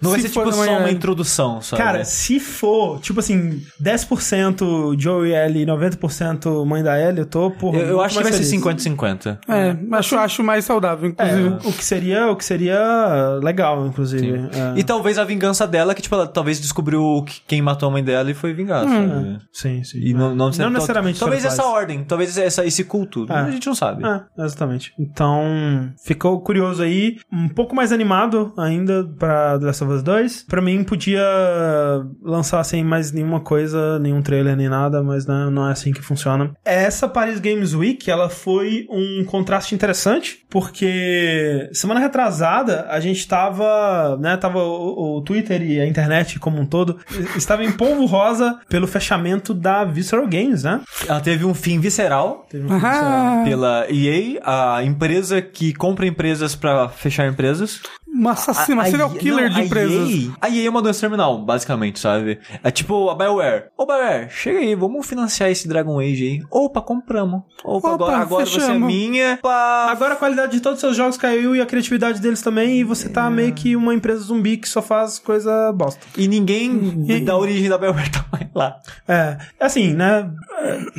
Não vai Se ser for tipo só uma introdução, sabe? Cara, se for, tipo assim, 10% Joey Ellie e 90% mãe da Ellie, eu tô, porra. eu, eu acho que vai ser feliz. 50-50. É, acho, acho mais saudável, É, inclusive. o que seria, o que seria legal, inclusive. É. E talvez a vingança dela, que tipo, ela talvez descobriu que quem matou a mãe dela e foi vingar, sabe? Sim, sim. E não, não, Não necessariamente Talvez essa ordem, talvez essa, esse culto. É. A gente não sabe. É, exatamente. Então, ficou curioso aí, um pouco mais animado ainda pra The Last of Us 2. Pra mim, podia lançar sem mais nenhuma coisa, nenhum trailer, nem nada, mas né, não é assim que funciona. Essa Paris Games Week, ela foi um contraste interessante, porque semana retrasada a gente tava, né, tava o, o Twitter e a internet como um todo, estava em polvo rosa pelo fechamento da Visceral Games, né? Ela teve um fim visceral Teve um fim visceral. Pela EA, a empresa que compra empresas pra fechar empresas. Uma assassina, uma serial A- killer não, de a empresas. EA, a EA é uma doença terminal, basicamente, sabe? É tipo a BioWare. Ô, BioWare, chega aí, vamos financiar esse Dragon Age aí. Opa, compramos. Opa, Opa, agora, agora você é minha. Pá. Agora a qualidade de todos os seus jogos caiu e a criatividade deles também, e você tá meio que uma empresa zumbi que só faz coisa bosta. E ninguém E- da origem da BioWare tá mais lá. É, assim, né?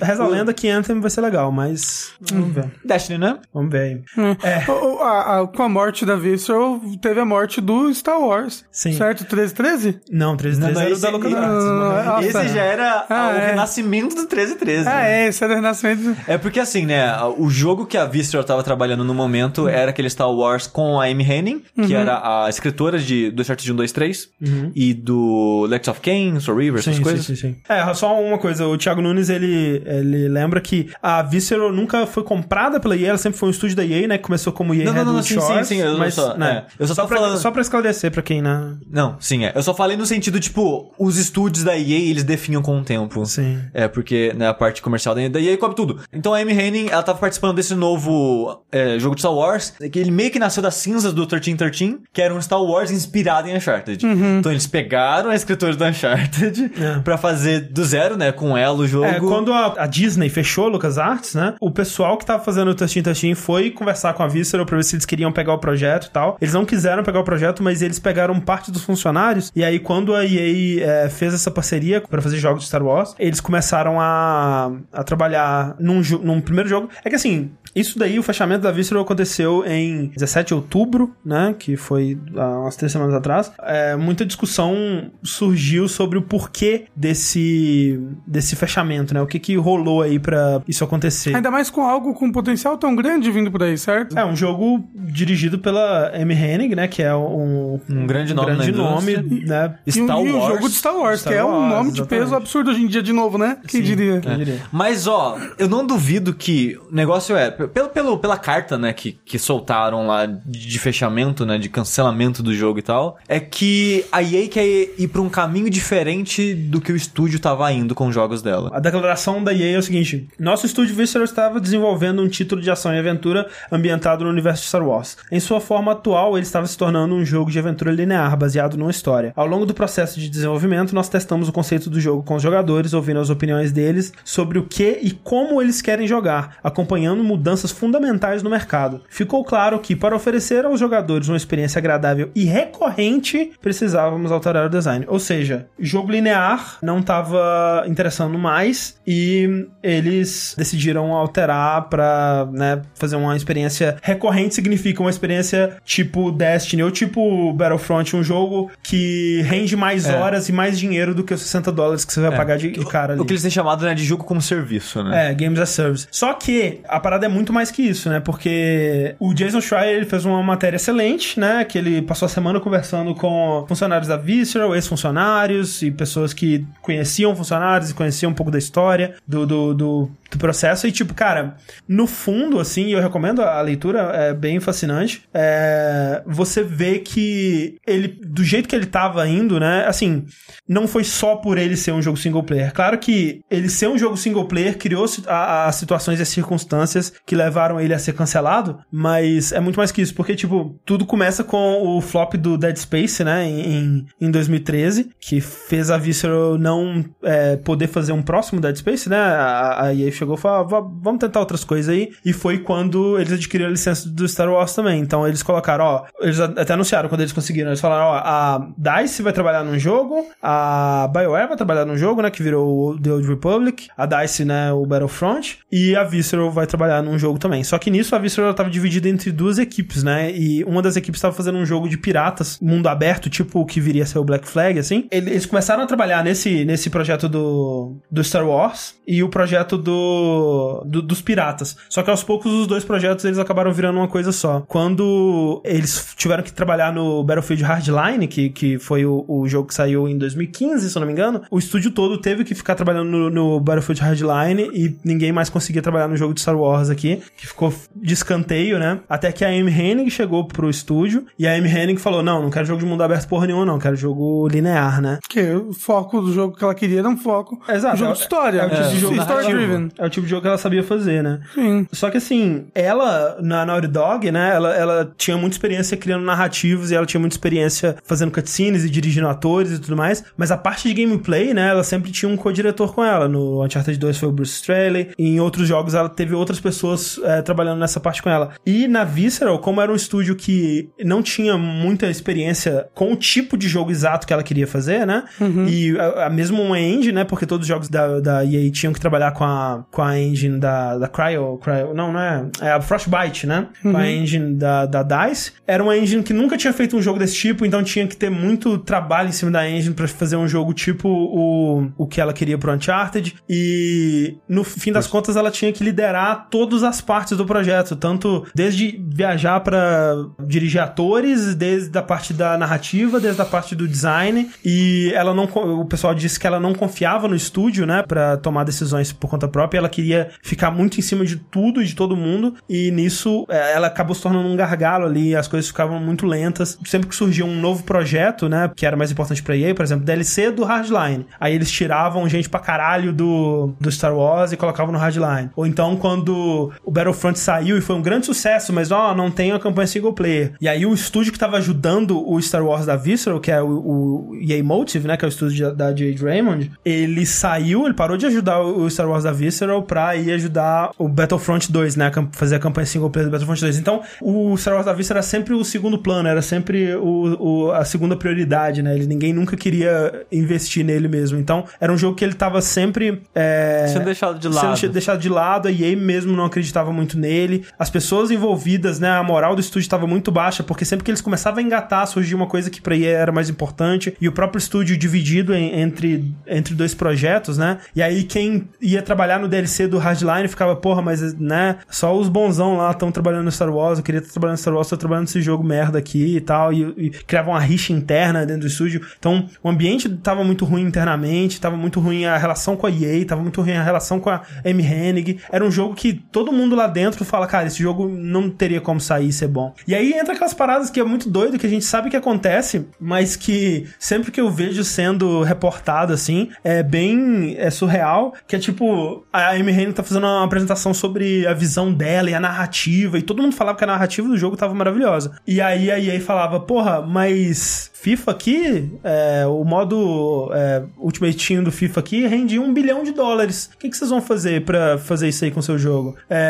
Reza a lenda que Anthem vai ser legal, mas vamos ver. Destiny, né? Vamos ver aí. É. O- o- a- a- com a morte da Visceral, teve a morte do Star Wars. Sim. Certo? 1313? Não, 1313 Não, era o esse- da LucasArts. morreu. Nossa. Esse já era Ah, o é. renascimento do 1313. Ah, né? é, esse era o renascimento. É porque assim, né? O jogo que a Visceral tava trabalhando no momento era aquele Star Wars com a Amy Henning, que era a escritora de, do Uncharted 1, 2, 3 e do Lex of Kain, Soul River, essas Sim, sim, coisas. sim, sim. É, só uma coisa, o Thiago Nunes, ele, ele lembra que a Visceral nunca foi comprada pela EA, ela sempre foi um estúdio da EA, né, que começou como EA Não, não, não, Redwood sim, sim, Shores, sim, eu mas, só- né, é, eu só só, tô pra, falando- só pra esclarecer pra quem, né, Não, sim, é. Eu só falei no sentido, tipo, os estúdios da EA, eles definham com o tempo. sim. É, porque né, a parte comercial da da EA cobre tudo. Então a Amy Henning, ela tava participando desse novo é, jogo de Star Wars, que ele meio que nasceu das cinzas do 1313, que era um Star Wars inspirado em Uncharted. Então eles pegaram a escritora do Uncharted É. pra fazer do zero, né, com ela o jogo. É, quando a, a Disney fechou a LucasArts, né? O pessoal que tava fazendo o Testin Testin foi conversar com a Visceral pra ver se eles queriam pegar o projeto e tal. Eles não quiseram pegar o projeto, mas eles pegaram parte dos funcionários. E aí, quando a EA é, fez essa parceria pra fazer jogos de Star Wars, eles começaram a, a trabalhar num, num primeiro jogo. É que assim, isso daí, o fechamento da Visceral aconteceu em 17 de outubro, né? Que foi há umas três semanas atrás. É, muita discussão surgiu sobre o porquê desse, desse fechamento, né? O que que rolou aí pra isso acontecer. Ainda mais com algo com potencial tão grande vindo por aí, certo? É um jogo dirigido pela Amy Hennig, né? Que é um, Um grande nome grande na nome, né? E, Star um- e o Wars. jogo de Star Wars, Star que é um Wars, nome de peso exatamente. absurdo hoje em dia de novo, né? Quem diria? Quem diria? Mas, ó, eu não duvido que o negócio é, pelo, pelo, pela carta, né, que, que soltaram lá de, fechamento, né, de cancelamento do jogo e tal, é que a EA quer ir pra um caminho diferente do que o estúdio tava indo com os jogos dela. A declaração da EA é o seguinte: nosso estúdio Visceral estava desenvolvendo um título de ação e aventura ambientado no universo de Star Wars. Em sua forma atual, ele estava se tornando um jogo de aventura linear, baseado numa história. Ao longo do processo de desenvolvimento, nós testamos o conceito do jogo com os jogadores, ouvindo as opiniões deles sobre o que e como eles querem jogar, acompanhando mudanças fundamentais no mercado. Ficou claro que, para oferecer aos jogadores uma experiência agradável e recorrente, precisávamos alterar o design. Ou seja, jogo linear não estava interessando mais e eles decidiram alterar para né, fazer uma experiência recorrente significa uma experiência tipo Destiny ou tipo Battlefront, um jogo que rende mais É. horas e mais dinheiro do que os 60 dólares que você vai pagar de, de cara ali. O que eles têm chamado, né, de jogo como serviço, né? É, Games as Service. Só que a parada é muito mais que isso, né? Porque o Jason Schreier ele fez uma matéria excelente, né? Que ele passou a semana conversando com funcionários da Visceral, ex-funcionários e pessoas que conheciam funcionários e conheciam um pouco da história do, do, do, do processo. E, tipo, cara, no fundo, assim, eu recomendo a leitura, é bem fascinante. É, você vê que ele, do jeito que ele tava indo, né? Assim, não foi só por ele ser um jogo single player. Claro que ele ser um jogo single player criou as situações e as circunstâncias que levaram ele a ser cancelado, mas é muito mais que isso, porque, tipo, tudo começa com o flop do Dead Space, né, em, em, em 2013, que fez a Visceral não é, poder fazer um próximo Dead Space, né, a, a chegou e falou, ah, va- vamos tentar outras coisas aí, e foi quando eles adquiriram a licença do Star Wars também, então eles colocaram, ó, eles até anunciaram quando eles conseguiram, eles falaram, ó, a DICE vai trabalhar num jogo, a BioWare vai trabalhar num jogo, né, que virou The Old Republic, a DICE, né, o Battlefront, e a Visceral vai trabalhar num jogo também. Só que nisso a Visceral estava dividida entre duas equipes, né, e uma das equipes estava fazendo um jogo de piratas, mundo aberto, tipo o que viria a ser o Black Flag, assim. Eles começaram a trabalhar nesse, nesse projeto do, do Star Wars e o projeto do, do- dos piratas. Só que aos poucos os dois projetos eles acabaram virando uma coisa só. Quando eles tiveram que trabalhar no Battlefield Hardline, que, que foi o, o jogo que saiu em 2015, se eu não me engano, o estúdio todo teve que ficar trabalhando no, no Battlefield Hardline e ninguém mais conseguia trabalhar no jogo de Star Wars aqui, que ficou de escanteio, né? Até que a Amy Hennig chegou pro estúdio e a Amy Hennig falou: Não, não quero jogo de mundo aberto porra nenhuma, não, quero jogo linear, né? Porque o foco do jogo que ela queria era um foco. Exato. Um jogo É- de história. é o tipo de jogo Story driven. É o tipo de jogo que ela sabia fazer, né? Sim. Só que assim, ela, na Naughty Dog, né, ela, ela tinha muita experiência criando narrativos e ela tinha muita experiência fazendo cutscenes e dirigindo atores e tudo mais, mas a parte de gameplay, né, ela sempre tinha um co-diretor com ela. No Uncharted 2 foi o Bruce Straley, em outros jogos ela teve outras pessoas é, trabalhando nessa parte com ela. E na Visceral, como era um estúdio que não tinha muita experiência com o tipo de jogo exato que ela queria fazer, né, e a, a mesmo uma engine, né, porque todos os jogos da, da EA tinham que trabalhar com a, com a engine da, da Cryo, Cryo, não, não é, é a Frostbite, né, com a engine da, da DICE. Era uma engine que nunca tinha feito um jogo desse tipo, então tinha que ter muito trabalho em cima da engine pra fazer um jogo tipo o, o que ela queria pro Uncharted. E no fim das contas ela tinha que liderar todas as partes do projeto, tanto desde viajar pra dirigir atores, desde a parte da narrativa, desde a parte do design. E ela não, o pessoal disse que ela não confiava no estúdio, né, Pra tomar decisões por conta própria. Ela queria ficar muito em cima de tudo e de todo mundo. E nisso eh, ela acabou se tornando um gargalo ali, as coisas ficavam muito lentas. Sempre que surgia um novo projeto, né, que era mais importante pra EA, por exemplo, DLC do Hardline. Aí eles tiravam gente pra caralho do, do Star Wars e colocavam no Hardline. Ou então quando o Battlefront saiu e foi um grande sucesso, mas ó, não tem a campanha single player. E aí o estúdio que tava ajudando o Star Wars da Visceral, que é o, o EA Motive, né, que é o estúdio da Jade Raymond, ele saiu, ele parou de ajudar o Star Wars da Visceral pra ir ajudar o Battlefront 2, né, fazer a campanha single player do Battlefront 2. Então, o Star Wars da Visceral era sempre o segundo plano, era sempre o, o- a segunda prioridade, né, ele, ninguém nunca queria investir nele mesmo. Então, era um jogo que ele tava sempre... É, Sendo deixado de sendo lado. deixado de lado, a EA mesmo não acreditava acreditava muito nele. As pessoas envolvidas, né, a moral do estúdio estava muito baixa, porque sempre que eles começavam a engatar, surgia uma coisa que pra EA era mais importante, e o próprio estúdio dividido em- entre, entre dois projetos, né? E aí quem ia trabalhar no DLC do Hardline ficava, porra, mas, né, só os bonzão lá estão trabalhando no Star Wars, eu queria estar trabalhando no Star Wars, tô trabalhando nesse jogo merda aqui e tal, e, e criava uma rixa interna dentro do estúdio. Então, o ambiente tava muito ruim internamente, tava muito ruim a relação com a EA, tava muito ruim a relação com a Amy Hennig. Era um jogo que todo mundo lá dentro fala, cara, esse jogo não teria como sair e ser bom. E aí entra aquelas paradas que é muito doido, que a gente sabe que acontece, mas que sempre que eu vejo sendo reportado assim, é bem é surreal, que é tipo, a Amy Hennig tá fazendo uma apresentação sobre a visão dela e a narrativa, e todo mundo falava que a narrativa do jogo tava maravilhosa. E aí a EA falava, porra, mas FIFA aqui, é, o modo é, Ultimate Team do FIFA aqui rende um bilhão de dólares. O que, que vocês vão fazer pra fazer isso aí com o seu jogo? É,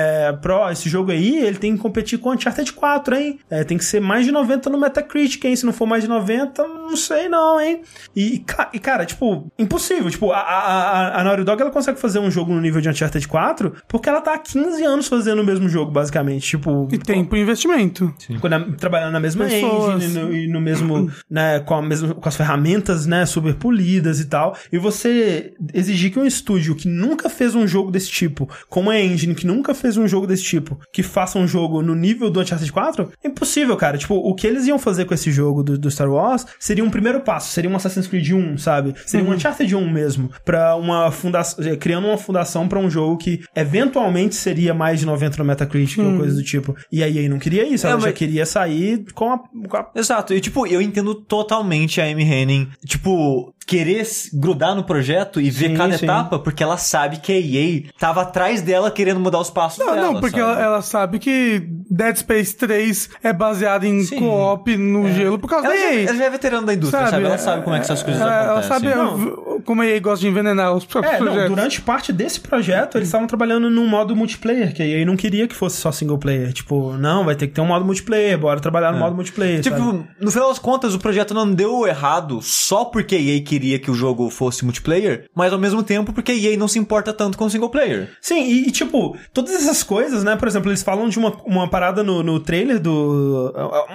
pro, esse jogo aí, ele tem que competir com o Uncharted 4, hein? É, tem que ser mais de 90 no Metacritic, hein? Se não for mais de 90, não sei não, hein? E, e, cara, tipo, impossível. Tipo, a, a, a- Naughty Dog, ela consegue fazer um jogo no nível de Uncharted 4 porque ela tá há 15 anos fazendo o mesmo jogo, basicamente. Tipo... E tempo e investimento. Quando é- trabalhando na mesma Pessoas. engine e no, e no mesmo, né, com, a mesma, com as ferramentas, né, super polidas e tal. E você exigir que um estúdio que nunca fez um jogo desse tipo, com uma engine que nunca fez um jogo desse tipo, que faça um jogo no nível do Uncharted 4, é impossível, cara. Tipo, o que eles iam fazer com esse jogo do, do Star Wars seria um primeiro passo, seria um Assassin's Creed 1, sabe? Seria um Uncharted 1 mesmo, pra uma fundação, criando uma fundação pra um jogo que eventualmente seria mais de 90 no Metacritic ou coisa do tipo. E a EA não queria isso, É, ela já mas- queria sair com a, com a Exato, e tipo, eu entendo totalmente a Amy Henning, tipo, querer grudar no projeto e ver Sim, cada sim. etapa, porque ela sabe que a EA tava atrás dela querendo mudar os passos Não, dela, não, porque sabe? ela, ela sabe que Dead Space 3 é baseado em co-op no gelo por causa Ela da já, EA. ela já é veterana da indústria, sabe? Ela é- sabe como é que essas coisas ela, ela acontecem. sabe Não. como a EA gosta de envenenar os próprios É, não, projetos. durante parte desse projeto, eles estavam trabalhando num modo multiplayer, que aí não queria que fosse só single player. Tipo, não, vai ter que ter um modo multiplayer, bora trabalhar no modo multiplayer. Tipo, sabe? no final das contas, o projeto não deu errado só porque a EA queria que o jogo fosse multiplayer, mas ao mesmo tempo porque a EA não se importa tanto com single player. Sim, e, e, tipo, todas essas coisas, né? Por exemplo, eles falam de uma, uma parada no, no trailer do.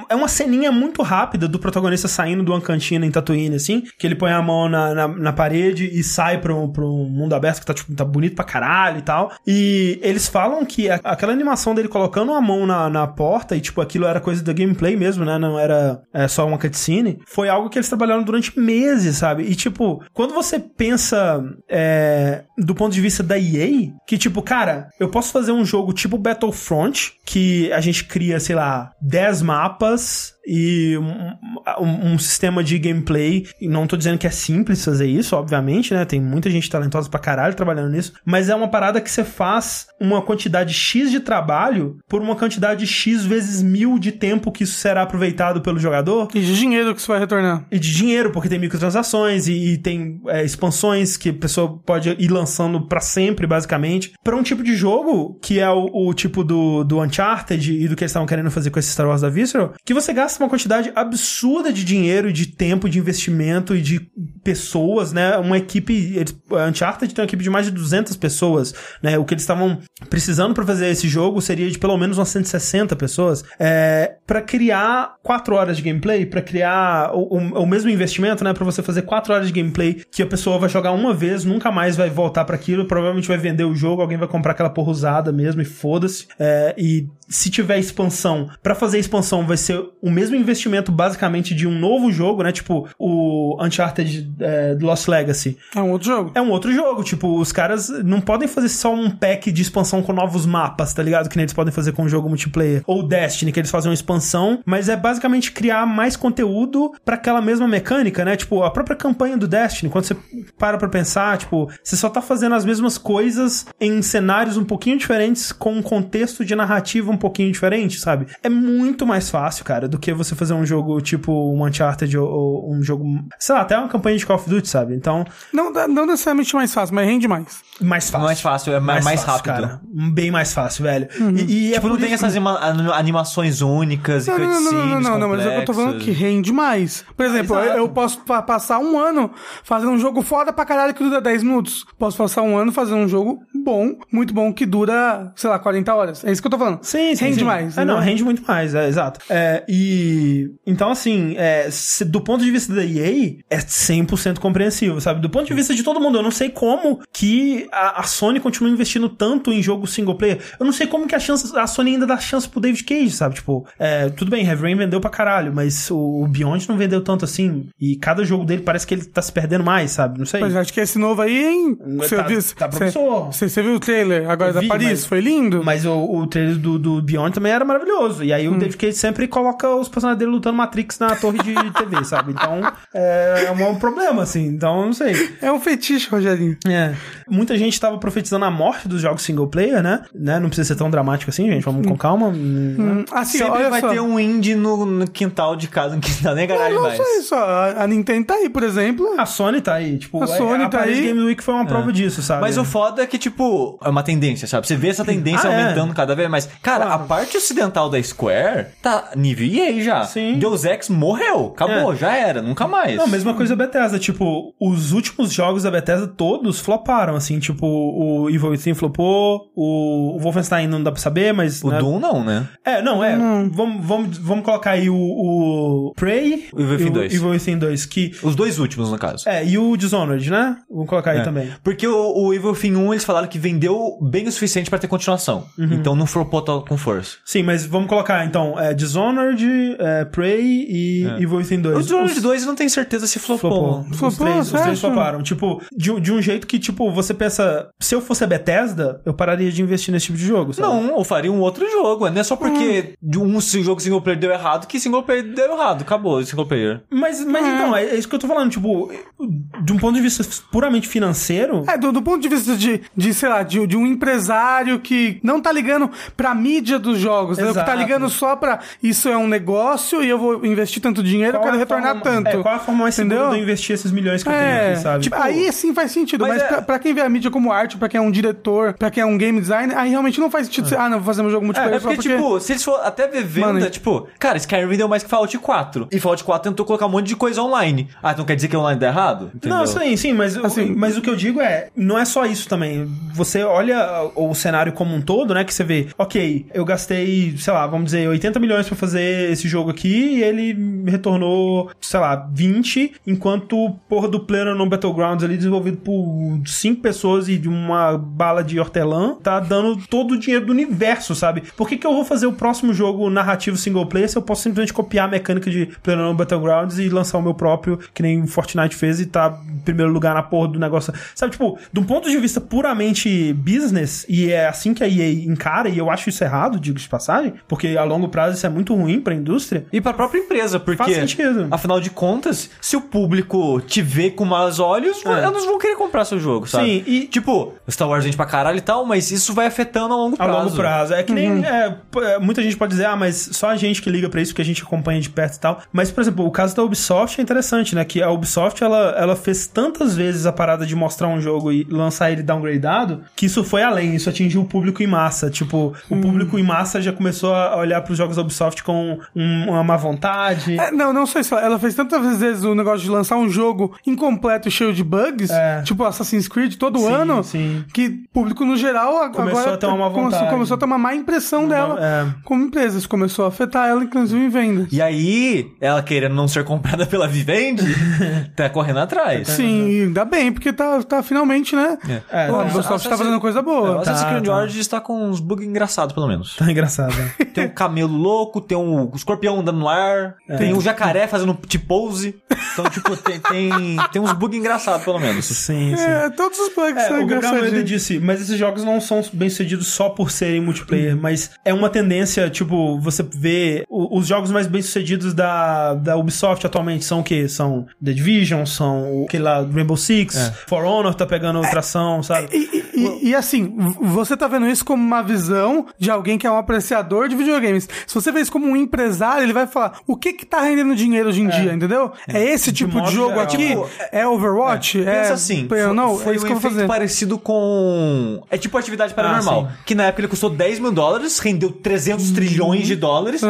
É uma ceninha muito rápida do protagonista saindo de uma cantina em Tatooine, assim, que ele põe a mão na, na, na parede e sai pra um, pra um mundo aberto que tá, tipo, tá bonito pra caralho e tal. E eles falam que aquela animação dele colocando a mão na, na porta e, tipo, aquilo era coisa da gameplay mesmo, né? Não era é, só uma cutscene. Foi algo que eles trabalharam durante meses, sabe? E, tipo, quando você pensa é, do ponto de vista da EA, que, tipo, cara, eu posso fazer um jogo tipo Battlefront, que a gente cria, sei lá, 10 mapas e um, um- um sistema de gameplay. E não tô dizendo que é simples fazer isso, obviamente, né? Tem muita gente talentosa pra caralho trabalhando nisso. Mas é uma parada que você faz uma quantidade X de trabalho por uma quantidade X vezes mil de tempo que isso será aproveitado pelo jogador. E de dinheiro que isso vai retornar. E de dinheiro, porque tem microtransações e, e tem é, expansões que a pessoa pode ir lançando pra sempre, basicamente. Pra um tipo de jogo, que é o, o tipo do, do Uncharted e do que eles estavam querendo fazer com esse Star Wars da Visceral, que você gasta uma quantidade absurda de dinheiro, de tempo, de investimento e de pessoas, né? Uma equipe. a Uncharted tem uma equipe de mais de 200 pessoas, né? O que eles estavam precisando pra fazer esse jogo seria de pelo menos umas 160 pessoas. É, para criar 4 horas de gameplay, pra criar o, o- o mesmo investimento, né? Pra você fazer 4 horas de gameplay que a pessoa vai jogar uma vez, nunca mais vai voltar pra aquilo, provavelmente vai vender o jogo, alguém vai comprar aquela porra usada mesmo e foda-se. É, e se tiver expansão, pra fazer expansão vai ser o mesmo investimento basicamente de um novo jogo, né? Tipo o Uncharted é, Lost Legacy. É um outro jogo. É um outro jogo, tipo, os caras não podem fazer só um pack de expansão com novos mapas, tá ligado? Que nem eles podem fazer com um jogo multiplayer. Ou Destiny, que eles fazem uma expansão, mas é basicamente criar mais conteúdo pra aquela mesma mecânica, né? Tipo, a própria campanha do Destiny, quando você para pra pensar, tipo, você só tá fazendo as mesmas coisas em cenários um pouquinho diferentes, com um contexto de narrativa um pouquinho diferente, sabe? É muito mais fácil, cara, do que você fazer um jogo tipo um Uncharted ou, ou um jogo, sei lá, até uma campanha de Call of Duty, sabe? Então, Não, não necessariamente mais fácil, mas rende mais. mais fácil. Mais fácil, é mais, mais fácil, rápido. funciona bem mais fácil, velho. E, e é Tipo, por não tem isso que- essas ima- an- animações únicas e Não, não, não, não, não, cutscenes não, não, mas eu tô falando que rende mais. Por exemplo, eu, eu posso pa- passar um ano fazendo um jogo foda pra caralho que dura 10 minutos. Posso passar um ano fazendo um jogo bom, muito bom, que dura, sei lá, 40 horas. É isso que eu tô falando. Sim, sim. Rende sim. mais. É, não, rende muito mais, é, exato. É, e. Então, assim, é, se- do ponto de vista da EA, é 100% compreensível, sabe? Do ponto de vista de todo mundo, eu não sei como que a, a Sony continua investindo tanto em jogo single player. Eu não sei como que a, chance, a Sony ainda dá chance pro David Cage, sabe? Tipo, é, tudo bem, Heavy Rain vendeu pra caralho, mas o, o Beyond não vendeu tanto assim. E cada jogo dele parece que ele tá se perdendo mais, sabe? Não sei. Mas acho que esse novo aí, hein? Você Tá- viu, tá promissor. você, você viu o trailer agora Eu da vi, Paris? mas- Foi lindo? Mas o, o trailer do, do Beyond também era maravilhoso. E aí o David Cage sempre coloca os personagens dele lutando Matrix na torre de TV, sabe? Então é, é um, problema, assim. Então não sei. É um fetiche, Rogerinho. É. Muita gente tava profetizando a morte dos jogos single player, né? né? Não precisa ser tão dramático assim, gente. Vamos com calma. Hum, Hum, Assim, Sempre olha vai só. ter um indie no, no quintal de casa, que não dá nem Não, garagem não mais. só isso, a, a Nintendo tá aí, por exemplo. A Sony tá aí. Tipo, A Sony a tá Paris aí. Game Week foi uma prova disso, sabe? Mas o foda é que, tipo, é uma tendência, sabe? Você vê essa tendência Ah, é. aumentando cada vez mais. Cara, Claro. a parte ocidental da Square tá nível EA já. Sim. Deus Ex morreu. Acabou, É. já era, nunca mais. Não, mesma coisa a Bethesda. Tipo, os últimos jogos da Bethesda todos floparam, assim. Tipo, o Evil Within flopou, o Wolfenstein não dá pra saber, mas... O né? Doom não, né? É, não, é. Vamos, vamos, vamos colocar aí o, o Prey O Evil Within e 2. Evil Within 2, que... Os dois últimos, no caso. É, e o Dishonored, né? Vamos colocar aí É. também. Porque o, o Evil Within 1, eles falaram que vendeu bem o suficiente pra ter continuação. Uhum. Então não flopou to- com força. Sim, mas vamos colocar, então, é, Dishonored, é, Prey e Evil Within 2. O Dishonored Os- 2 eu não tenho certeza se flopou. Flopou. Os Flopou, três, os três floparam. Tipo, de, de um jeito que, tipo, você pensa, se eu fosse a Bethesda, eu pararia de investir nesse tipo de jogo, sabe? Não, eu faria um outro jogo. Não é só porque de um jogo single player deu errado que single player deu errado. Acabou o single player. Mas, mas então, é, é isso que eu tô falando, tipo, de um ponto de vista puramente financeiro, É, do, do ponto de vista de, de sei lá, de, de um empresário que não tá ligando pra mídia dos jogos, entendeu? que tá Exato. ligando só pra isso é um negócio e eu vou investir tanto dinheiro, eu qual quero é a retornar forma- tanto. É, qual é a forma mais segura entendeu? de eu investir esses milhões que eu tenho É, aqui, sabe? tipo, aí sim faz sentido, Mas mas, é- pra, pra quem vê a mídia como arte, pra quem é um diretor, pra quem é um game designer, aí realmente não faz sentido. você, Ah, não, vou fazer um jogo multiplayer É só porque, porque... tipo, se eles for até ver venda, Mano, tipo, cara, Skyrim deu mais que Fallout 4. E Fallout 4 tentou colocar um monte de coisa online. Ah, então quer dizer que online dá errado? Entendeu? Não, sim, sim, mas, Assim- o, mas o que eu digo é, não é só isso também. Você olha o cenário como um todo, né, que você vê, ok, eu gastei, sei lá, vamos dizer, 80 milhões pra fazer esse jogo aqui e ele me retornou, sei lá, 20, enquanto porra do PlayerUnknown Battlegrounds ali, desenvolvido por 5 pessoas e de uma bala de hortelã, tá dando todo o dinheiro do universo, sabe? Por que que eu vou fazer o próximo jogo narrativo single player se eu posso simplesmente copiar a mecânica de PlayerUnknown Battlegrounds e lançar o meu próprio, que nem Fortnite fez e tá em primeiro lugar na porra do negócio. Sabe, tipo, de um ponto de vista puramente business, e é assim que a EA encara, e eu acho isso errado, digo de passagem, porque a longo prazo isso é muito ruim pra indústria. E pra própria empresa, porque, Faz sentido. afinal de contas, se o público te vê com maus olhos, É. eles vão querer comprar seu jogo, sabe? Sim, e- Tipo, Star Wars vende pra caralho e tal, mas isso vai afetando a longo A prazo. longo prazo. É que nem. é, p- é, muita gente pode dizer, ah, mas só a gente que liga pra isso, que a gente acompanha de perto e tal. Mas, por exemplo, o caso da Ubisoft é interessante, né? Que a Ubisoft, ela, ela fez tantas vezes a parada de mostrar um jogo e lançar ele downgradado, que isso foi além, isso atingiu o público em massa. Tipo, o público em massa já começou a olhar pros jogos da Ubisoft com um- uma má vontade. É, não, não sei se ela fez tantas vezes o negócio de lançar um jogo incompleto e cheio de bugs, É. tipo Assassin's Creed todo Sim, ano, sim. que público no geral Começou agora a ter uma vontade. começou a ter uma má impressão dela é. como empresa. Isso começou a afetar ela, inclusive, em vendas. E aí, ela querendo não ser comprada pela Vivendi, tá correndo atrás. Sim, e ainda bem, porque tá, tá finalmente, né? É, tá- a Ubisoft tá fazendo coisa É, o boa. Assassin's Tá, Creed tá. Origins está com uns bugs engraçados, pelo menos. Tá engraçado. né? Tem um camelo louco, tem um escorpião andando no ar, tem um jacaré fazendo T-pose. Então, tipo, tem, tem, tem uns bugs engraçados, pelo menos. sim, sim. É, todos os bugs É, são o Almeida engraçadinhos. disse, mas esses jogos não são bem sucedidos só por serem multiplayer, mas é uma tendência, tipo, você vê o- os jogos mais bem sucedidos da, da Ubisoft atualmente são o quê? São The Division, são o aquele lá, Rainbow Six, É. For Honor tá pegando tração, sabe? E, e- e- e assim, você tá vendo isso como uma visão de alguém que é um apreciador de videogames. Se você vê isso como um empresário, ele vai falar o que que tá rendendo dinheiro hoje em dia, entendeu? É esse tipo de, jogo geral. aqui? Tipo, é Overwatch? É, Pensa assim, eu foi, não, foi é isso um que eu vou efeito fazer. parecido com... É tipo atividade paranormal. Ah, que na época ele custou 10 mil dólares, rendeu 300 trilhões de dólares.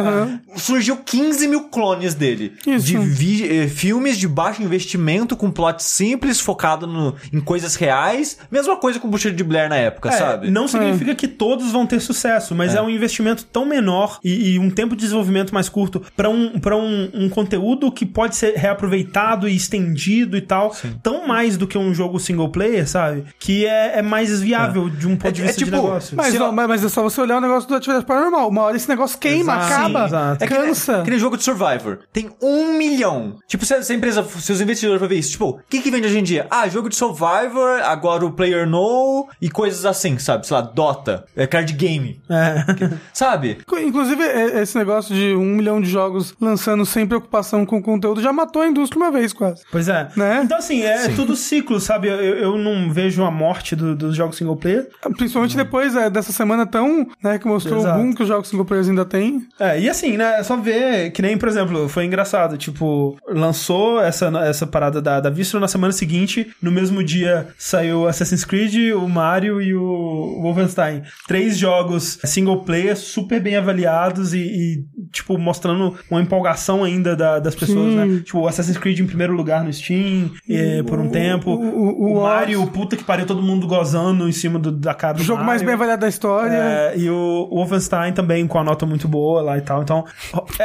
Surgiu 15 mil clones dele. Isso. De vi- eh, filmes de baixo investimento, com plot simples, focado no- em coisas reais. Mesma coisa com o Bucheiro de Blair na época, É, sabe? Não significa que todos vão ter sucesso, mas é, um investimento tão menor e, e um tempo de desenvolvimento mais curto pra um, pra um, um conteúdo que pode ser reaproveitado e estendido e tal, tão mais do que um jogo single player, sabe? Que é, é mais viável de um ponto de É- é vista de tipo, negócio. Mas, Se- ó, mas, mas é só você olhar o negócio do atividade paranormal. Uma hora esse negócio queima, Exato. acaba, Sim, exato. É que, cansa. é que nem jogo de Survivor. Tem um milhão. Tipo, se essa empresa, se os investidores vão ver isso, tipo, o que que vende hoje em dia? Ah, jogo de Survivor, agora o Player No e coisas assim, sabe? Sei lá, Dota, é card game, É. sabe? Inclusive, é- esse negócio de um milhão de jogos lançando sem preocupação com o conteúdo já matou a indústria uma vez, quase. Pois é. Né? Então, assim, é tudo ciclo, sabe? Eu, eu não vejo a morte do- dos jogos single player. Principalmente depois é, dessa semana tão, né, que mostrou Exato. o boom que os jogos single players ainda têm. É, e assim, né? É só ver que nem, por exemplo, foi engraçado. Tipo, lançou essa, essa parada da, da Visceral na semana seguinte. No mesmo dia saiu Assassin's Creed, o Mario e o Wolfenstein. Três jogos single player super bem avaliados e, e, tipo, mostrando uma empolgação ainda da- das pessoas, né? Tipo, o Assassin's Creed em primeiro lugar no Steam eh, por um tempo. o- o- o o Mario, puta que pariu, todo mundo gozando em cima do- da cara do O jogo mais Mario. bem avaliado da história. É, e o Wolfenstein também com a nota muito boa lá e tal. Então,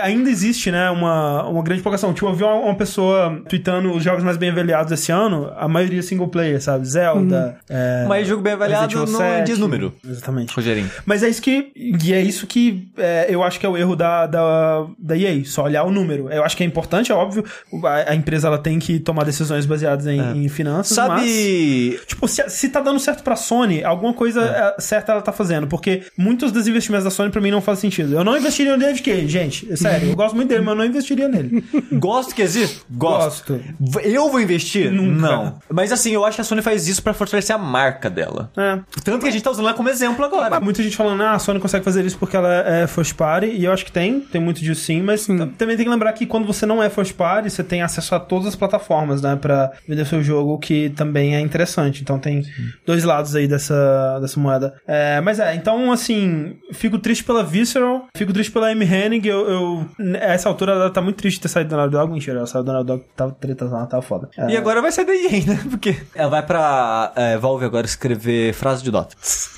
ainda existe, né, uma, uma grande empolgação. Tipo, eu vi uma, uma pessoa tweetando os jogos mais bem avaliados esse ano, a maioria single player, sabe? Zelda. É, Mas jogo bem avaliado não 7. diz número. Exatamente. Rogerinho. Mas é isso que. E é isso que é, eu acho que é o erro da, da, da EA, só olhar o número. Eu acho que é importante, é óbvio. A, a empresa ela tem que tomar decisões baseadas em, em finanças. Mas, Sabe. tipo, se, se tá dando certo pra Sony, alguma coisa é, certa ela tá fazendo. Porque muitos dos investimentos da Sony pra mim não fazem sentido. Eu não investiria no David Cage, gente. Sério, eu gosto muito dele, mas eu não investiria nele. Gosto que existe? Gosto. Gosto. Eu vou investir? Nunca. Não. Mas assim, eu acho que a Sony faz isso pra fortalecer a marca dela. É. Tanto que a gente tá usando ela como exemplo agora. Mas muita gente falando, ah, a Sony consegue fazer isso porque ela é first party, e eu acho que tem, tem muito disso sim, mas t- também tem que lembrar que quando você não é first party, você tem acesso a todas as plataformas, né, pra vender seu jogo, que também é interessante. Então tem dois lados aí dessa, dessa moeda. É, mas é, então assim, fico triste pela Visceral, fico triste pela Amy Hennig, eu, eu a essa altura ela tá muito triste de ter saído do Naughty Dog, mentira, ela saiu do Naughty Dog, tava treta lá, tava foda. É, E agora vai sair da EA, né? Porque ela vai pra é, Valve agora escrever frase de Dota.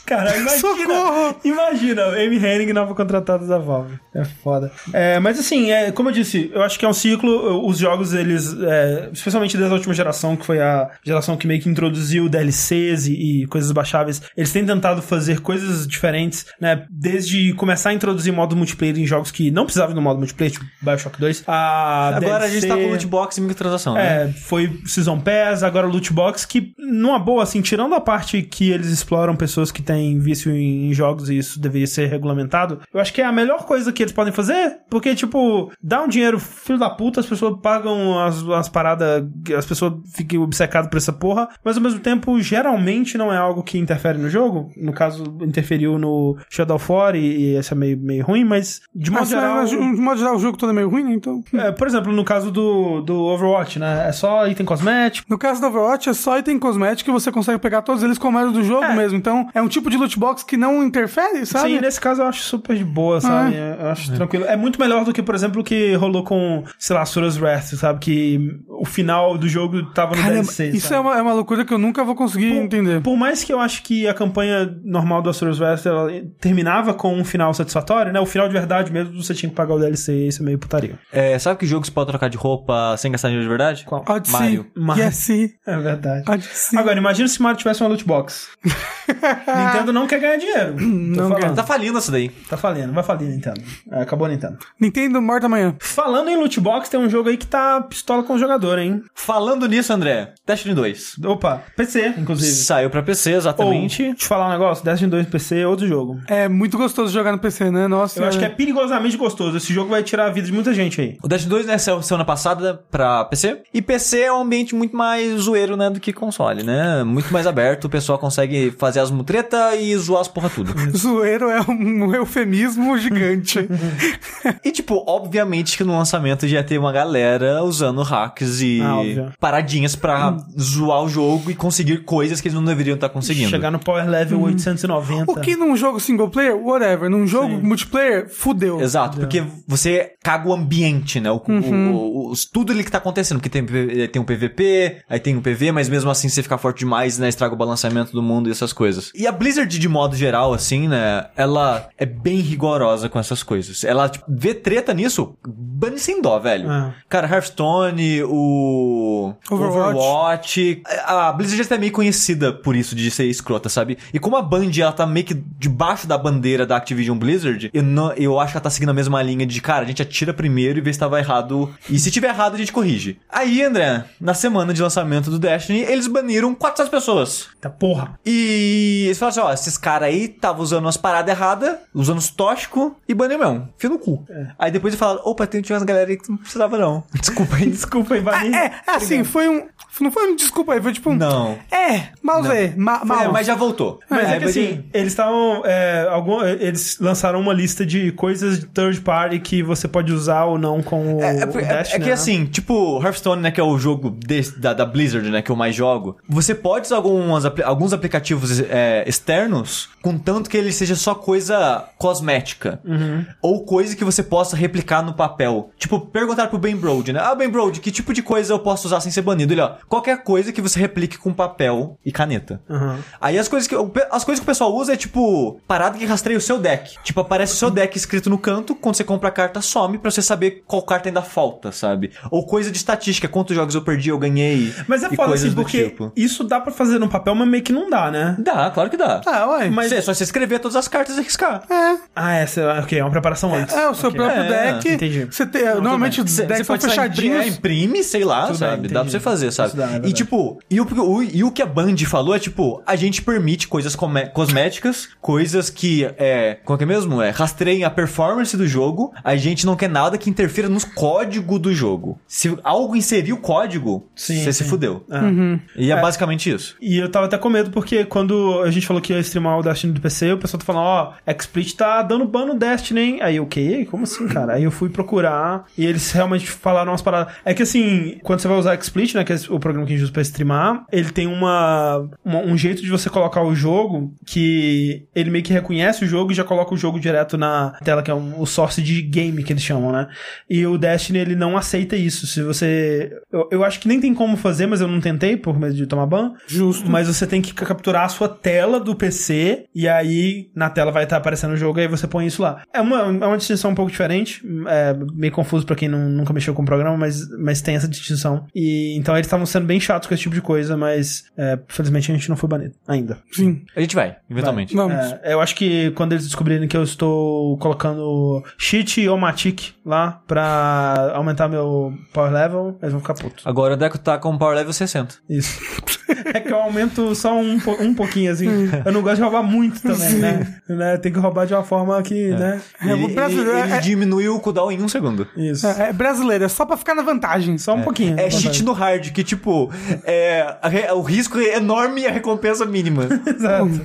Cara, imagina. Socorro! Imagina, Amy Hennig nova contratada da Valve. É foda. É, mas assim, é, como eu disse, eu acho que é um ciclo. Os jogos, eles, é, especialmente desde a última geração, que foi a geração que meio que introduziu DLCs e, e coisas baixáveis, eles têm tentado fazer coisas diferentes, né? Desde começar a introduzir modo multiplayer em jogos que não precisavam do modo multiplayer, tipo Bioshock 2. A Agora a gente tá com DLC, loot box e microtransação, né? é, foi Season Pass, agora Loot Box, que, numa boa, assim, tirando a parte que eles exploram pessoas que têm vício em, em jogos e isso deveria ser regulamentado, eu acho que é a melhor coisa que eles podem fazer, porque, tipo, dá um dinheiro filho da puta, as pessoas pagam as, as paradas, as pessoas ficam obcecadas por essa porra, mas ao mesmo tempo, geralmente não é algo que interfere no jogo. No caso, interferiu no Shadow of War e, e esse é meio, meio ruim, mas de modo Mas, geral... de modo geral, o jogo todo é meio ruim, né? Então. É, por exemplo, no caso do, do Overwatch, né? É só item cosmético. No caso do Overwatch, é só item cosmético e você consegue pegar todos eles como era do jogo É. mesmo. Então, é um tipo de loot box que não interfere, sabe? Sim, nesse caso eu acho super de boa, sabe? Eu acho tranquilo. É muito melhor do que, por exemplo, o que rolou com, sei lá, Sura's Wrath, sabe? Que o final do jogo tava no Cara, DLC. isso sabe? é uma, é uma loucura que eu nunca vou conseguir entender. Por mais que eu acho que a campanha normal do Asura's Wrath ela terminava com um final satisfatório, né? O final de verdade mesmo, você tinha que pagar o DLC, isso é meio putaria. É, sabe que jogo você pode trocar de roupa sem gastar dinheiro de verdade? Qual? Odyssey. Mario. Mario. Yes, sim. É verdade. Odyssey. Agora, imagina se Mario tivesse uma loot box. Nintendo não quer ganhar dinheiro. Não Tá falindo essa daí. Tá falindo, vai falir Nintendo. É, acabou a Nintendo. Nintendo morta amanhã. Falando em loot box, tem um jogo aí que tá pistola com o jogador, hein? Falando nisso, André, Destiny 2. Opa, PC, inclusive. Saiu pra PC, Ou, exatamente. deixa eu te falar um negócio, Destiny 2 PC é outro jogo. É muito gostoso jogar no PC, né? Nossa. Eu acho que é perigosamente gostoso. Esse jogo vai tirar a vida de muita gente aí. O Destiny 2, né, saiu semana passada pra PC. E PC é um ambiente muito mais zoeiro, né, do que console, né? Muito mais aberto, o pessoal consegue fazer as mutreta, zoeira e zoar as porra tudo. Zoeiro é um eufemismo gigante. e, tipo, obviamente que no lançamento já ia ter uma galera usando hacks e Ah, paradinhas pra zoar o jogo e conseguir coisas que eles não deveriam estar conseguindo. Chegar no Power Level 890. o que num jogo single player, whatever. Num jogo Sim. multiplayer, fudeu. Exato, porque você caga o ambiente, né? O, Uhum. o- o- tudo ali que tá acontecendo. Porque tem, P- tem um PVP, aí tem um PV, mas mesmo assim você fica forte demais, né? Estraga o balanceamento do mundo e essas coisas. E a Blizzard, de modo geral, assim, né? Ela é bem rigorosa com essas coisas. Ela tipo, vê treta nisso, bane sem dó, velho. É. Cara, Hearthstone, o Overwatch. Overwatch. A Blizzard já tá meio conhecida por isso, de ser escrota, sabe? E como a Band, ela tá meio que debaixo da bandeira da Activision Blizzard, eu, não, eu acho que ela tá seguindo a mesma linha de, cara, a gente atira primeiro e vê se tava errado. E se tiver errado, a gente corrige. Aí, André, na semana de lançamento do Destiny, eles baniram 400 pessoas. Tá porra. E eles falaram assim, ó, esses caras aí estavam usando umas paradas erradas, usando os tóxicos e baniu mesmo. Fio no cu. Aí depois eles falaram, opa, tem tinha umas galera aí que não precisava não. Desculpa aí. Desculpa aí, Vanille. É, é assim, foi um. Não foi um desculpa aí, foi tipo um. Não. É, mal é, ma, mal. É, mas já voltou. Mas é, que mas assim, eles estavam. é, algum, eles lançaram uma lista de coisas de third party que você pode usar ou não com o, É, é, o é- Dash, é que né? assim, tipo, Hearthstone, né, que é o jogo desse- da, da Blizzard, né, que eu mais jogo, você pode usar algumas, alguns aplicativos é, externos, contanto que ele seja só coisa cosmética. Uhum. Ou coisa que você possa replicar no papel. Tipo, perguntar pro Ben Brode, né? Ah, Ben Brode, que tipo de coisa eu posso usar sem ser banido? Ele, ó, qualquer coisa que você replique com papel e caneta. Uhum. Aí as coisas que as coisas que o pessoal usa é tipo parada que rastreia o seu deck. Tipo, aparece o seu deck escrito no canto, quando você compra a carta some pra você saber qual carta ainda falta, sabe? Ou coisa de estatística, quantos jogos eu perdi, eu ganhei. Mas é foda assim, porque tipo. isso dá pra fazer no papel, mas meio que não dá, né? Dá, claro que dá. Ah, ué. Mas- Você- é só você escrever todas as cartas e arriscar. É, Ah, essa ok, é uma preparação antes. é o seu Ok. próprio É, deck. entendi. Você tem, normalmente os decks são impri- é, fechadinhos. imprime, sei lá, Tudo sabe? bem, dá pra você fazer, sabe? Dá, é e tipo, e o, o- e o que a Band falou é tipo, a gente permite coisas cosméticas, coisas que é, como é que é mesmo? É, rastreiem a performance do jogo. A gente não quer nada que interfira nos códigos do jogo. Se algo inserir o código, Sim, você se sim. fudeu. É. E é, basicamente isso. E eu tava até com medo porque quando a gente falou que ia streamar o Destiny do PC, o pessoal tá falando, ó, XSplit tá dando ban no Destiny, hein? Aí eu, o quê? Como assim, cara? Aí eu fui procurar e eles realmente falaram umas paradas. É que assim, quando você vai usar XSplit, né, que é o programa que a gente usa pra streamar, ele tem uma, uma- um jeito de você colocar o jogo que ele meio que reconhece o jogo e já coloca o jogo direto na tela, que é um- o source de game que eles chamam, né? E o Destiny, ele não aceita isso. Se você... Eu, eu acho que nem tem como fazer, mas eu não tentei por medo de tomar ban. Justo. Mas você tem que capturar a sua tela do PC e aí na tela vai estar aparecendo o jogo e aí você põe isso lá. É uma, é uma distinção um pouco diferente, é meio confuso pra quem não- nunca mexeu com o programa, mas, mas tem essa distinção. E então eles estavam sendo bem chatos com esse tipo de coisa, mas é, felizmente a gente não foi banido ainda. Sim. A gente vai, eventualmente. Vamos. É, eu acho que quando eles descobrirem que eu estou colocando cheat ou matic lá pra aumentar meu power level, eles vão ficar putos. Agora o Deco tá com Power Level 60. Isso. É que eu aumento só um, um pouquinho, assim. Eu não gosto de roubar muito também, né? Né? Tem que roubar de uma forma que, né? É, o Ele, brasileiro ele- ele é- diminui o cooldown em um segundo. Isso. É, é brasileiro, é só pra ficar na vantagem. Só um pouquinho. É cheat no hard, que tipo, é, o risco é enorme e a recompensa mínima. Exato.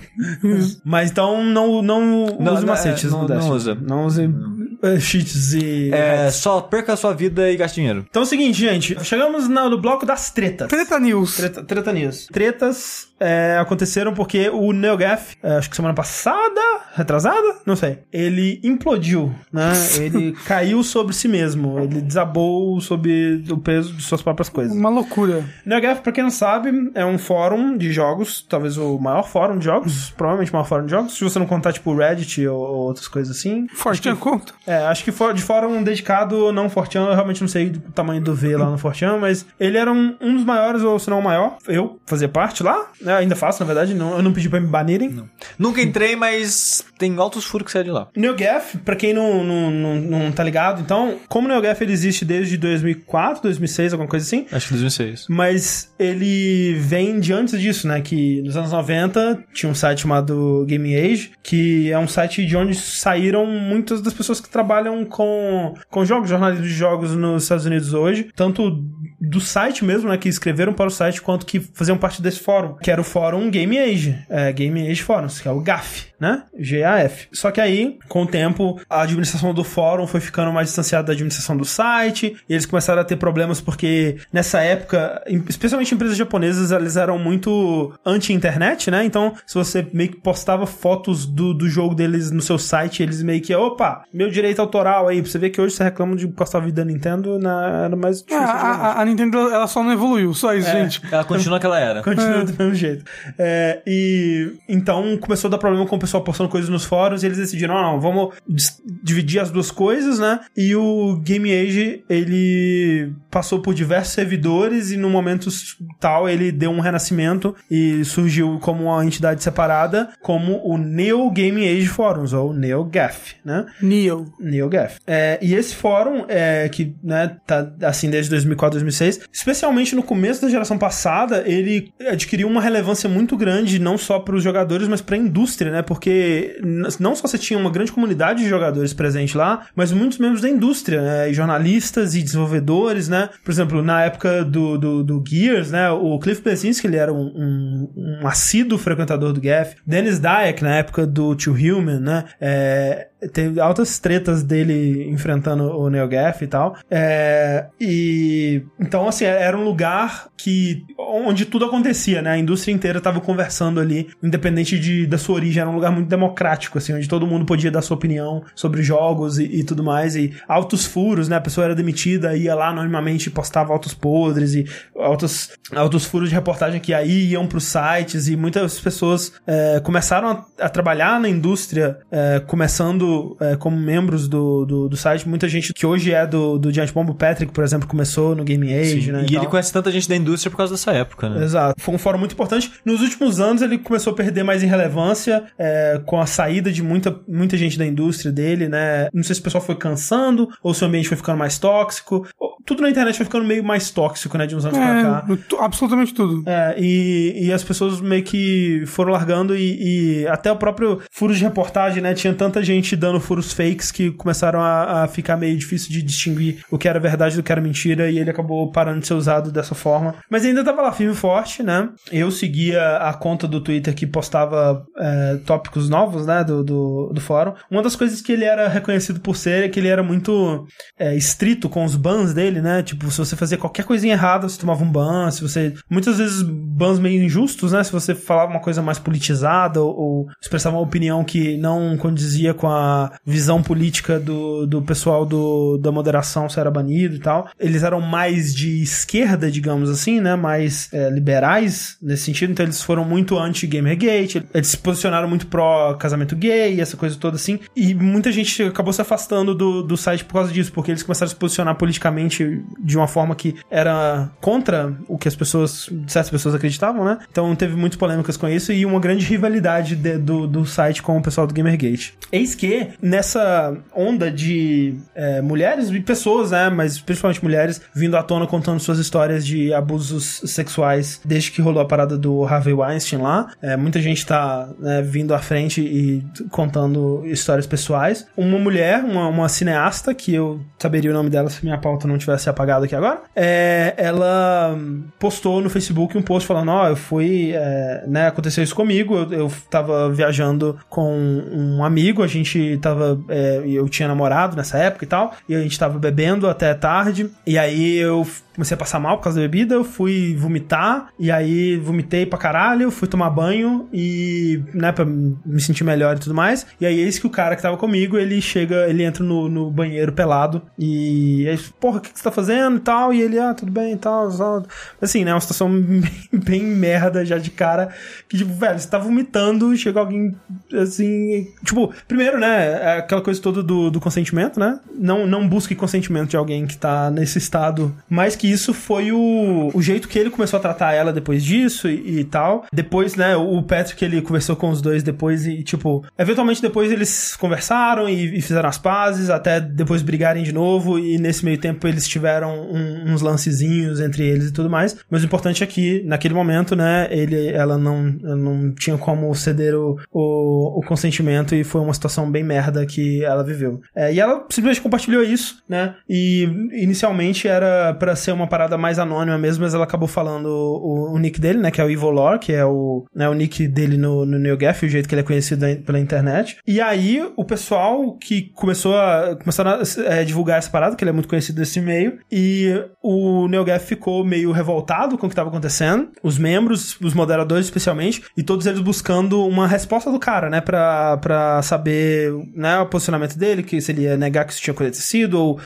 Mas então não, não, Não, use não, macetes é, não- não usa. Não use eh, cheats e... É, só perca a sua vida e gaste dinheiro. Então é o seguinte, gente. Chegamos no, bloco das tretas. Treta News. Treta, treta news. Tretas é, aconteceram porque o NeoGaf, é, acho que semana passada, retrasada, não sei, ele implodiu, né? Ele caiu sobre si mesmo, ele desabou sob o peso de suas próprias coisas. Uma loucura. NeoGaf, pra quem não sabe, é um fórum de jogos, talvez o maior fórum de jogos, provavelmente o maior fórum de jogos, se você não contar, tipo, Reddit ou, ou outras coisas assim. Fortinha conta. É, acho que for- de fórum dedicado, não Fortean, eu realmente não sei o tamanho do V lá no Fortean, mas ele era um, um dos maiores, ou se não o maior. Eu fazia parte lá, né, ainda faço, na verdade, não, eu não pedi pra me banirem. Nunca entrei, mas tem altos furos que saem de lá. NeoGaf, pra quem não, não, não, não tá ligado, então, como o NeoGaf ele existe desde 2004, 2006, alguma coisa assim, Acho que 2006. mas ele vem de antes disso, né? Que nos anos 90 tinha um site chamado Gaming Age, que é um site de onde saíram muitas das pessoas que trabalham com, com jogos, jornalismo de jogos nos Estados Unidos hoje, tanto do site mesmo, né, que escreveram para o site, quanto que faziam parte desse fórum, que era o fórum Game Age, é, Game Age Forums, que é o GAF, né? GAF. Só que aí, com o tempo, a administração do fórum foi ficando mais distanciada da administração do site, e eles começaram a ter problemas porque nessa época, especialmente empresas japonesas, eles eram muito anti-internet, né? Então, se você meio que postava fotos do, do jogo deles no seu site, eles meio que, opa, meu direito autoral aí, pra você ver que hoje você reclama de postar vídeo da Nintendo, na, era mais É, difícil. a- a Nintendo, ela só não evoluiu, só isso, gente. Ela continua que ela era. Continua do mesmo jeito. É, e então começou a dar problema com o pessoal postando coisas nos fóruns e eles decidiram, não, não, vamos dividir as duas coisas, né? E o Game Age, ele passou por diversos servidores e no momento tal ele deu um renascimento e surgiu como uma entidade separada, como o Neo Game Age Forums, ou NeoGAF, né? Neo. NeoGAF. É, e esse fórum, é, que né, tá assim desde 2004, 2006, especialmente no começo da geração passada, ele adquiriu uma relevância muito grande, não só para os jogadores, mas para a indústria, né? Porque não só você tinha uma grande comunidade de jogadores presente lá, mas muitos membros da indústria, né? E jornalistas e desenvolvedores, né? Por exemplo, na época do, do, do Gears, né? O Cliff Bleszinski, ele era um, um, um assíduo frequentador do GAF. Dennis Dyack, na época do Tio Human, né? É, teve altas tretas dele enfrentando o NeoGaf e tal. É, e então assim, era um lugar que onde tudo acontecia, né? A indústria inteira estava conversando ali, independente de, da sua origem, era um lugar muito democrático assim, onde todo mundo podia dar sua opinião sobre jogos e, e tudo mais e altos furos, né? A pessoa era demitida, ia lá anonimamente e postava altos podres e altos altos furos de reportagem que aí iam para os sites e muitas pessoas é, começaram a, a trabalhar na indústria, é, começando é, como membros do, do, do site. Muita gente que hoje é do, do Giant Bomb, o Patrick, por exemplo, começou no Game Age, Sim. né? E ele tal. conhece tanta gente da indústria por causa dessa época, né? Exato. Foi um fórum muito importante. Nos últimos anos ele começou a perder mais em relevância é, com a saída de muita, muita gente da indústria dele, né? Não sei se o pessoal foi cansando ou se o ambiente foi ficando mais tóxico. Tudo na internet foi ficando meio mais tóxico, né? De uns anos pra cá. É, absolutamente tudo. É, e, e as pessoas meio que foram largando e, e até o próprio furos de reportagem, né? Tinha tanta gente dando furos fakes que começaram a, a ficar meio difícil de distinguir o que era verdade do que era mentira e ele acabou parando de ser usado dessa forma. Mas ainda tava lá firme e forte, né? Eu seguia a conta do Twitter que postava é, tópicos novos, né? Do, do, do fórum. Uma das coisas que ele era reconhecido por ser é que ele era muito é, estrito com os bans dele, né? Tipo, se você fazia qualquer coisinha errada, você tomava um ban. Se você. Muitas vezes bans meio injustos, né? Se você falava uma coisa mais politizada ou, ou expressava uma opinião que não condizia com a visão política do, do pessoal do, da moderação, você era banido e tal. Eles eram mais de esquerda, digamos assim, né? Mais é, liberais nesse sentido. Então eles foram muito anti-Gamergate. Eles se posicionaram muito pró-casamento gay, essa coisa toda assim. E muita gente acabou se afastando do, do site por causa disso, porque eles começaram a se posicionar politicamente de uma forma que era contra o que as pessoas, certas pessoas acreditavam, né? Então teve muitas polêmicas com isso e uma grande rivalidade de- do, do site com o pessoal do Gamergate. Eis que, nessa onda de é, mulheres e pessoas, né? Mas principalmente mulheres, vindo à tona contando suas histórias de abusos sexuais desde que rolou a parada do Harvey Weinstein lá. É, muita gente tá né, vindo à frente e contando histórias pessoais. Uma mulher, uma, uma cineasta, que eu saberia o nome dela se minha pauta não tivesse apagado aqui agora, é, ela postou no Facebook um post falando: Ó, eu fui, é, né, aconteceu isso comigo, eu, eu tava viajando com um amigo, a gente tava, é, eu tinha namorado nessa época e tal, e a gente tava bebendo até tarde, e aí eu comecei a passar mal por causa da bebida, eu fui vomitar, e aí vomitei pra caralho, fui tomar banho e, né, pra me sentir melhor e tudo mais. E aí eis que o cara que tava comigo, ele chega, ele entra no, no banheiro pelado e aí, porra, o que, que você tá fazendo e tal? E ele, ah, tudo bem e tal, tal. Assim, né, uma situação bem, bem merda já de cara, que tipo, velho, você tá vomitando, chega alguém assim, tipo, primeiro, né, é aquela coisa toda do, do consentimento, né? Não, não busque consentimento de alguém que tá nesse estado, mas que isso foi o, o jeito que ele começou a tratar ela depois disso e, e tal. Depois, né, o Patrick, ele conversou com os dois depois e, tipo, eventualmente depois eles conversaram e, e fizeram as pazes, até depois brigarem de novo e nesse meio tempo eles tiveram um- uns lancezinhos entre eles e tudo mais. Mas o importante é que, naquele momento, né, ele, ela não, não tinha como ceder o, o, o consentimento e foi uma situação bem merda que ela viveu. É, e ela simplesmente compartilhou isso, né? E inicialmente era pra ser uma parada mais anônima mesmo, mas ela acabou falando o, o nick dele, né? Que é o Evil Lore, que é o, né, o nick dele no, no NeoGaf, o jeito que ele é conhecido pela internet. E aí, o pessoal que começou a, começaram a é, divulgar essa parada, que ele é muito conhecido nesse meio, e o NeoGaf ficou meio revoltado com o que estava acontecendo, os membros, os moderadores especialmente, e todos eles buscando uma resposta do cara, né, pra, pra saber, né, o posicionamento dele, que se ele ia negar que isso tinha acontecido, ou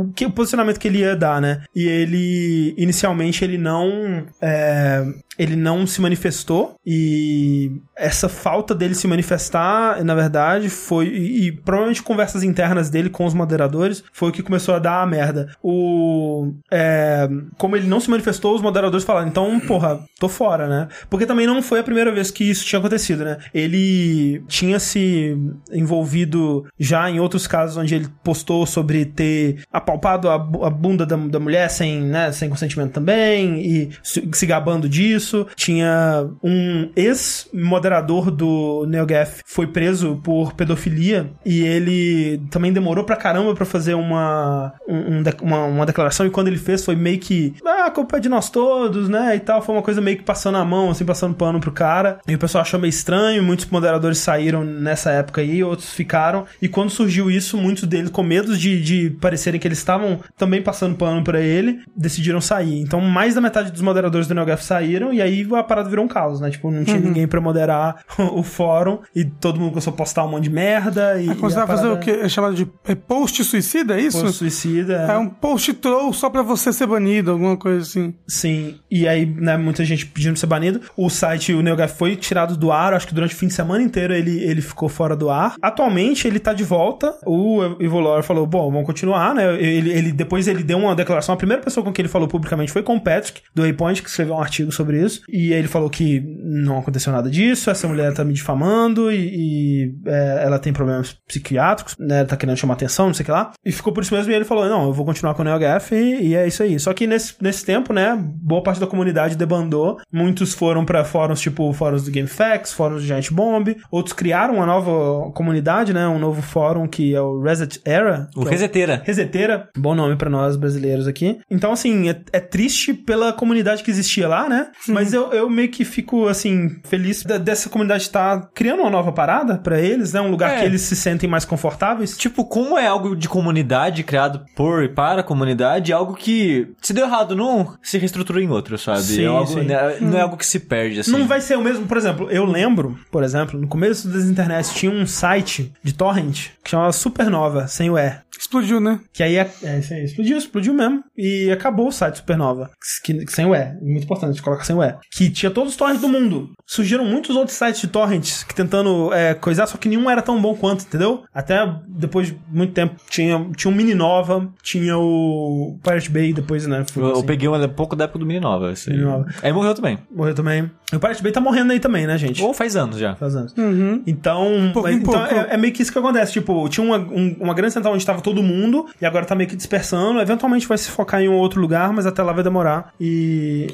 o, que, o posicionamento que ele ia dar, né. E ele, inicialmente, ele não, é, ele não se manifestou, e essa falta dele se manifestar, na verdade, foi, e, e provavelmente conversas internas dele com os moderadores, foi o que começou a dar a merda. O, é, como ele não se manifestou, os moderadores falaram, então, porra, tô fora, né? Porque também não foi a primeira vez que isso tinha acontecido, né? Ele tinha se envolvido já em outros casos onde ele postou sobre ter apalpado a, bu- a bunda da, da mulher sem, né, sem consentimento também, e se, se gabando disso. Tinha um ex-moderador do NeoGaf foi preso por pedofilia e ele também demorou pra caramba pra fazer uma, um- um uma, uma declaração e quando ele fez foi meio que ah, a culpa é de nós todos, né, e tal. Foi uma coisa meio que passando a mão, assim, passando pano pro cara. E o pessoal achou meio estranho, muitos moderadores saíram nessa época aí, outros ficaram. E quando surgiu isso, muitos deles, com medo de, de parecerem que eles estavam também passando pano pra ele, decidiram sair. Então, mais da metade dos moderadores do NeoGaf saíram, e aí a parada virou um caos, né? Tipo, não tinha ninguém pra moderar o fórum, e todo mundo começou a postar um monte de merda. E, e a vai fazer o parada quê? É chamado de é post suicida, é isso? foi suicida. É um post troll só pra você ser banido, alguma coisa assim. Sim, e aí, né, muita gente pedindo pra ser banido. O site, o NeoGaf foi tirado do ar, acho que durante o fim de semana inteiro ele, ele ficou fora do ar. Atualmente ele tá de volta. O Evolor falou, bom, vamos continuar, né? Ele, ele, depois ele deu uma declaração. A primeira pessoa com quem ele falou publicamente foi com o Patrick, do Waypoint, que escreveu um artigo sobre isso. E ele falou que não aconteceu nada disso, essa mulher tá me difamando e, e, é, ela tem problemas psiquiátricos, né? Tá querendo chamar atenção, não sei o que lá. E ficou por isso mesmo e ele falou, não, eu vou continuar com o NeoGaf e, e é isso aí. Só que nesse, nesse tempo, né, boa parte da comunidade debandou. Muitos foram pra fóruns tipo fóruns do GameFAQs, fóruns do Giant Bomb. Outros criaram uma nova comunidade, né, um novo fórum que é o Reset Era. O que é Reseteira. Bom nome pra nós brasileiros aqui. Então, assim, é, é triste pela comunidade que existia lá, né? Mas eu, eu meio que fico, assim, feliz dessa comunidade estar criando uma nova parada pra eles, né? Um lugar É. que eles se sentem mais confortáveis. Tipo, como é algo de comunidade, criado por e para a comunidade, é algo que, se deu errado num, se reestrutura em outro, sabe? Sim, é algo, sim. né, Não é algo que se perde, assim. Não vai ser o mesmo, por exemplo, eu lembro, por exemplo, no começo das internet tinha um site de torrent que chamava Supernova, sem o E. Explodiu, né? Que aí, é, é isso aí, explodiu, explodiu mesmo. E acabou o site Supernova. Que, que- sem o E. Muito importante, coloca sem o E. Que tinha todos os torrents do mundo. Surgiram muitos outros sites de torrents que tentando é, coisar, só que nenhum era tão bom quanto, entendeu? Até depois de muito tempo tinha, tinha o Mini Nova, tinha o Pirate Bay, depois, né? foi Eu, eu assim. peguei um pouco da época do Mini Nova. Esse. Mini Nova. Aí morreu também. Morreu também. E o Pirate Bay tá morrendo aí também, né, gente? Ou faz anos já. Faz anos. Uhum. Então, Pouco mas- em então é, é meio que isso que acontece. Tipo, tinha uma, um- uma grande central onde estava todo mundo e agora tá meio que dispersando. Eventualmente vai se focar em um outro lugar, mas até lá vai demorar. E.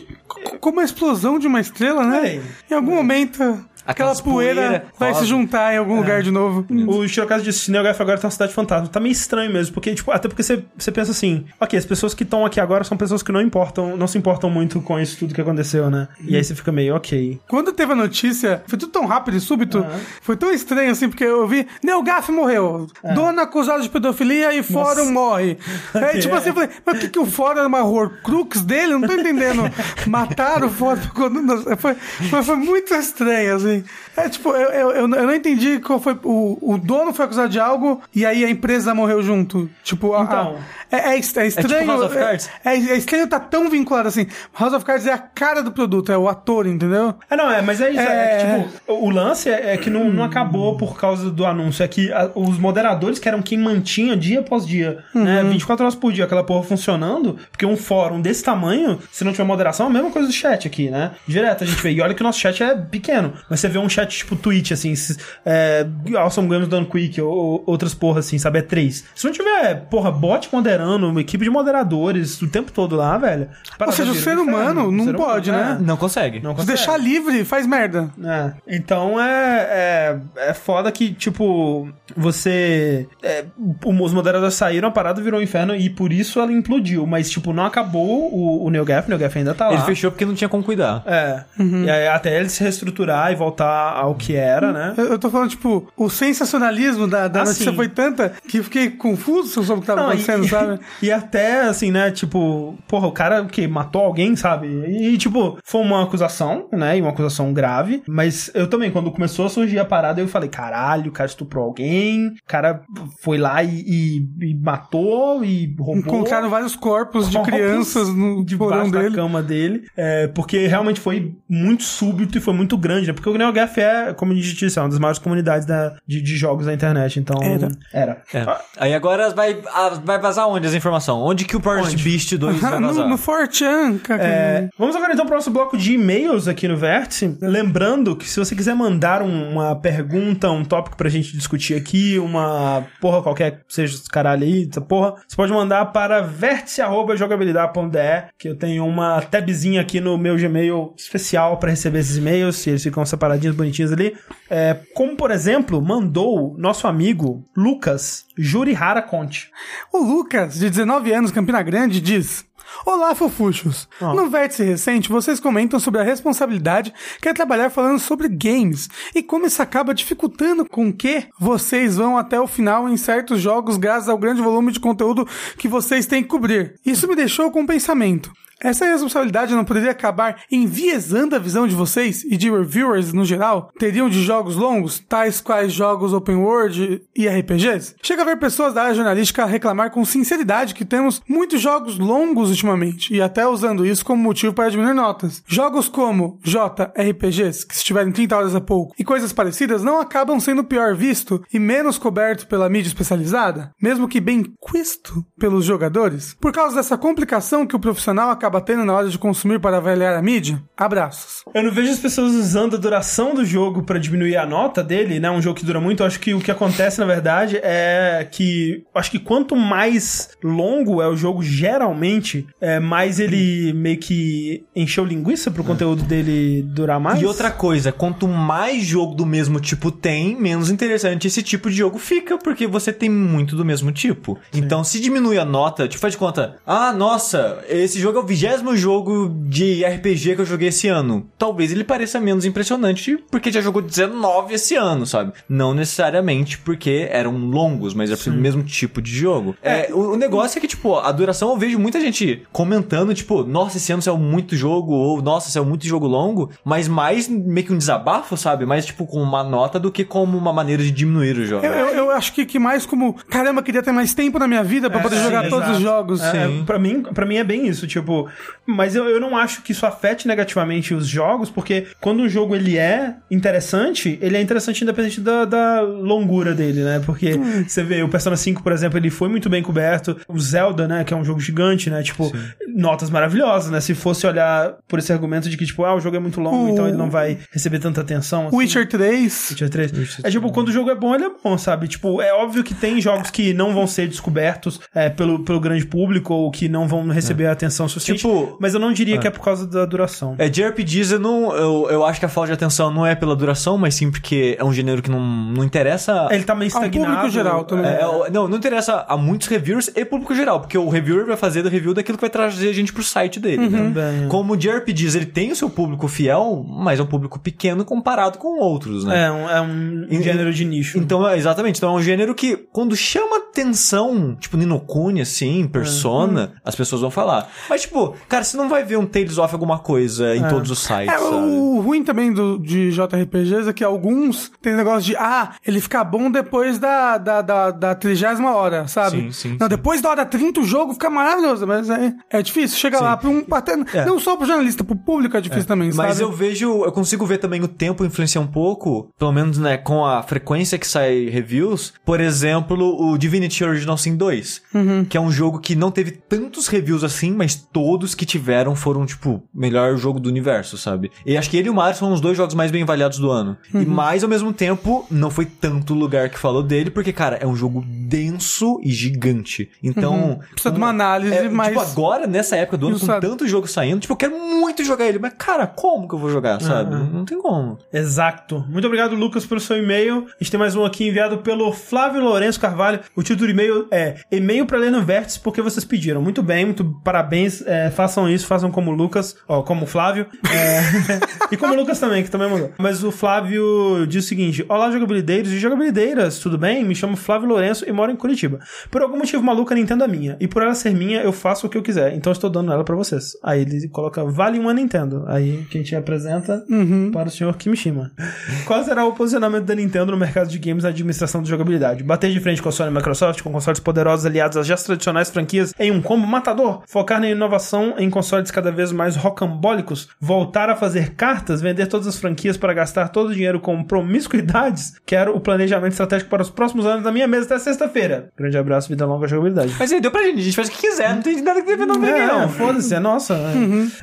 C- Como a explosão de uma estrela, né? Aí. Em algum momento, aquela Aquelas poeira, poeira vai rosa. se juntar em algum lugar de novo. O Shirokaz disse: Neogaf agora tá uma cidade fantasma. Tá meio estranho mesmo, porque, tipo, até porque você, você pensa assim: ok, as pessoas que estão aqui agora são pessoas que não importam, não se importam muito com isso tudo que aconteceu, né? E aí você fica meio, ok. Quando teve a notícia, foi tudo tão rápido e súbito, foi tão estranho assim, porque eu vi, Neogaf morreu, dona acusada de pedofilia e fórum morre. Aí, tipo assim, eu falei, mas o que, que o fórum era uma horcrux dele? Eu não tô entendendo. Mataram o fórum. quando- Foi, foi, foi muito estranho, assim. É tipo, eu, eu, eu, não entendi qual foi. O, o dono foi acusado de algo e aí a empresa morreu junto. Tipo, a- Então. a- é, é, é estranho. House of Cards? É, é, é estranho tá tão vinculado assim. House of Cards é a cara do produto, é o ator, entendeu? É, não, é, mas é isso. É, É. que, tipo, o lance é, é que não, não acabou por causa do anúncio. É que a- os moderadores, que eram quem mantinha dia após dia, né? 24 horas por dia, aquela porra funcionando, porque um fórum desse tamanho, se não tiver moderação, é a mesma coisa do chat aqui, né? Direto a gente vê. E olha que o nosso chat é pequeno. Mas você vê um chat tipo Twitch, assim, se- é, Awesome Games Done Quick ou, ou outras porra assim, sabe? É três. Se não tiver, porra, bot moderando, uma equipe de moderadores o tempo todo lá, velho. Ou seja, o ser um humano não ser pode, humano, né? Não consegue. Não Se consegue. deixar livre, faz merda. É. Então é, é, é foda que, tipo, você. é, os moderadores saíram, a parada virou um inferno e por isso ela implodiu. Mas, tipo, não acabou o, o NeoGaf, o NeoGaf ainda tá lá. Ele fechou porque não tinha como cuidar. É. Uhum. E aí, até ele se reestruturar e voltar ao que era, né? Eu, eu tô falando, tipo, o sensacionalismo da, da Ah, notícia foi tanta que eu fiquei confuso sobre o que tava Não, acontecendo, e, sabe? E até, assim, né, tipo, porra, o cara que matou alguém, sabe? E, tipo, foi uma acusação, né? E uma acusação grave. Mas eu também, quando começou a surgir a parada, eu falei, caralho, o cara estuprou alguém, o cara foi lá e, e- e matou e roubou. Encontraram vários corpos de crianças no debaixo porão da dele. cama dele. É, porque realmente foi muito súbito e foi muito grande, né? Porque o NeoGaf é, como a gente disse, é uma das maiores comunidades da- de, de jogos na internet. Então. Era. Era. É. Aí agora vai, ah, vai vazar onde essa informação? Onde que o Project Onde? Beast 2 vai no, vazar? no 4chan, cara. É, vamos agora então para o nosso bloco de e-mails aqui no Vértice. Lembrando que se você quiser mandar um- uma pergunta, um tópico pra gente discutir aqui, uma porra qualquer, seja esse caralho aí, essa porra, você pode mandar para vértice.jogabilidade.de, que eu tenho uma tabzinha aqui no meu Gmail especial para receber esses e-mails, e eles ficam separadinhos, bonitinhos ali. É, como, por exemplo, mandou nosso amigo Lucas Jurihara Conte. O Lucas, de 19 anos, Campina Grande, diz... Olá, fofuchos! Ó. No vértice recente, vocês comentam sobre a responsabilidade que é trabalhar falando sobre games e como isso acaba dificultando com que vocês vão até o final em certos jogos graças ao grande volume de conteúdo que vocês têm que cobrir. Isso me deixou com um pensamento. Essa responsabilidade não poderia acabar enviesando a visão de vocês e de reviewers no geral? Teriam de jogos longos, tais quais jogos open world e RPGs? Chega a ver pessoas da área jornalística reclamar com sinceridade que temos muitos jogos longos ultimamente e até usando isso como motivo para diminuir notas. Jogos como JRPGs, que se tiverem 30 horas a pouco, e coisas parecidas não acabam sendo pior visto e menos coberto pela mídia especializada, mesmo que bem quisto pelos jogadores, por causa dessa complicação que o profissional acaba tendo na hora de consumir para avaliar a mídia? Abraços. Eu não vejo as pessoas usando a duração do jogo pra diminuir a nota dele, né? Um jogo que dura muito. Eu acho que o que acontece, na verdade, é que. eu Acho que quanto mais longo é o jogo, geralmente, é, mais ele meio que encheu linguiça pro conteúdo dele durar mais. E outra coisa, quanto mais jogo do mesmo tipo tem, menos interessante esse tipo de jogo fica, porque você tem muito do mesmo tipo. Então, se diminui a nota, te faz de conta, ah, nossa, esse jogo é o vigésimo jogo de RPG que eu joguei esse ano. Talvez ele pareça menos impressionante, porque já jogou 19 esse ano, sabe? Não necessariamente porque eram longos, mas é o mesmo tipo de jogo. É, o, o negócio é que, tipo, a duração eu vejo muita gente comentando, tipo, nossa, esse ano saiu muito jogo, ou nossa, saiu muito jogo longo, mas mais meio que um desabafo, sabe? Mais, tipo, com uma nota do que como uma maneira de diminuir o jogo. Eu, eu- eu acho que, que mais como, caramba, queria ter mais tempo na minha vida pra poder sim, jogar todos os exato. jogos. É, Sim. pra, mim, pra mim é bem isso, tipo. Mas eu, eu não acho que isso afete negativamente os jogos, porque quando um jogo ele é interessante, ele é interessante independente da, da longura dele, né? Porque você vê, o Persona 5, por exemplo, ele foi muito bem coberto. O Zelda, né? Que é um jogo gigante, né? Tipo, notas maravilhosas, né? Se fosse olhar por esse argumento de que, tipo, ah, o jogo é muito longo, O- então ele não vai receber tanta atenção. assim. Witcher 3. Witcher 3. É tipo, quando o jogo é bom, ele é bom, sabe? Tipo, é óbvio que tem jogos que não vão ser descobertos é, pelo, pelo grande público ou que não vão receber a atenção suficiente. Tipo- mas eu não diria que é por causa da duração. É, de RPGs eu não. Eu, eu acho que a falta de atenção não é pela duração, mas sim porque é um gênero que não, não interessa. Ele tá meio Ao estagnado. público geral também. É, é, não, não interessa a muitos reviewers e público geral, porque o reviewer vai fazer do review daquilo que vai trazer a gente pro site dele, né? Também, é. Como o de RPGs, ele tem o seu público fiel, mas é um público pequeno comparado com outros, né? É, um, é um E- gênero de nicho. Então, é, exatamente. Então é um gênero que, quando chama atenção, tipo Nino Kuni, assim, Persona, as pessoas vão falar. Mas, tipo, cara, você não vai ver um Tales of alguma coisa em todos os sites, É, o ruim também do, de JRPGs é que alguns tem negócio de, ah, ele fica bom depois da, da, da, da trigésima hora, sabe? Sim, sim, Não, sim. depois da hora 30 o jogo fica maravilhoso, mas é, é difícil. Chega lá pra um. Até, Não só pro jornalista, pro público é difícil também, Mas sabe? eu vejo, eu consigo ver também o tempo influenciar um pouco, pelo menos, né, com a frequência que sai reviews. Por exemplo, o Divinity Original Sin 2, que é um jogo que não teve tantos reviews assim, mas todos que tiveram foram, tipo, melhor jogo do universo, sabe? E acho que ele e o Mario são os dois jogos mais bem avaliados do ano. E mais ao mesmo tempo, não foi tanto lugar que falou dele, porque, cara, é um jogo denso e gigante. Então. Precisa de uma análise é, mais- Tipo, agora, nessa época do ano, com tanto jogo saindo, tipo, eu quero muito jogar ele, mas, cara, como que eu vou jogar, sabe? Uhum. Não tem como. Exato. Muito obrigado, Lucas, pelo seu e-mail. A gente tem mais um aqui enviado pelo Flávio Lourenço Carvalho. O título do e-mail é E-mail pra ler no Vértice porque vocês pediram. Muito bem, muito parabéns. É, façam isso, façam como o Lucas, ó, como o Flávio. É, e como o Lucas também, que também mandou. Mas o Flávio diz o seguinte: Olá, jogabilideiros e jogabilideiras, tudo bem? Me chamo Flávio Lourenço e moro em Curitiba. Por algum motivo maluco, a Nintendo é minha. E por ela ser minha, eu faço o que eu quiser. Então estou dando ela pra vocês. Aí ele coloca Vale uma Nintendo. Aí que a gente apresenta para o senhor Kimishima. Qual será o posicionamento da Nintendo no mercado de games na administração de jogabilidade? Bater de frente com a Sony e Microsoft, com consoles poderosos aliados às já tradicionais franquias em um combo matador? Focar na inovação em consoles cada vez mais rocambólicos? Voltar a fazer cartas? Vender todas as franquias para gastar todo o dinheiro com promiscuidades? Quero o planejamento estratégico para os próximos anos da minha mesa até sexta-feira. Grande abraço, vida longa jogabilidade. Mas aí, deu pra gente, a gente faz o que quiser, não tem nada que defender não É, não. foda-se, é nossa.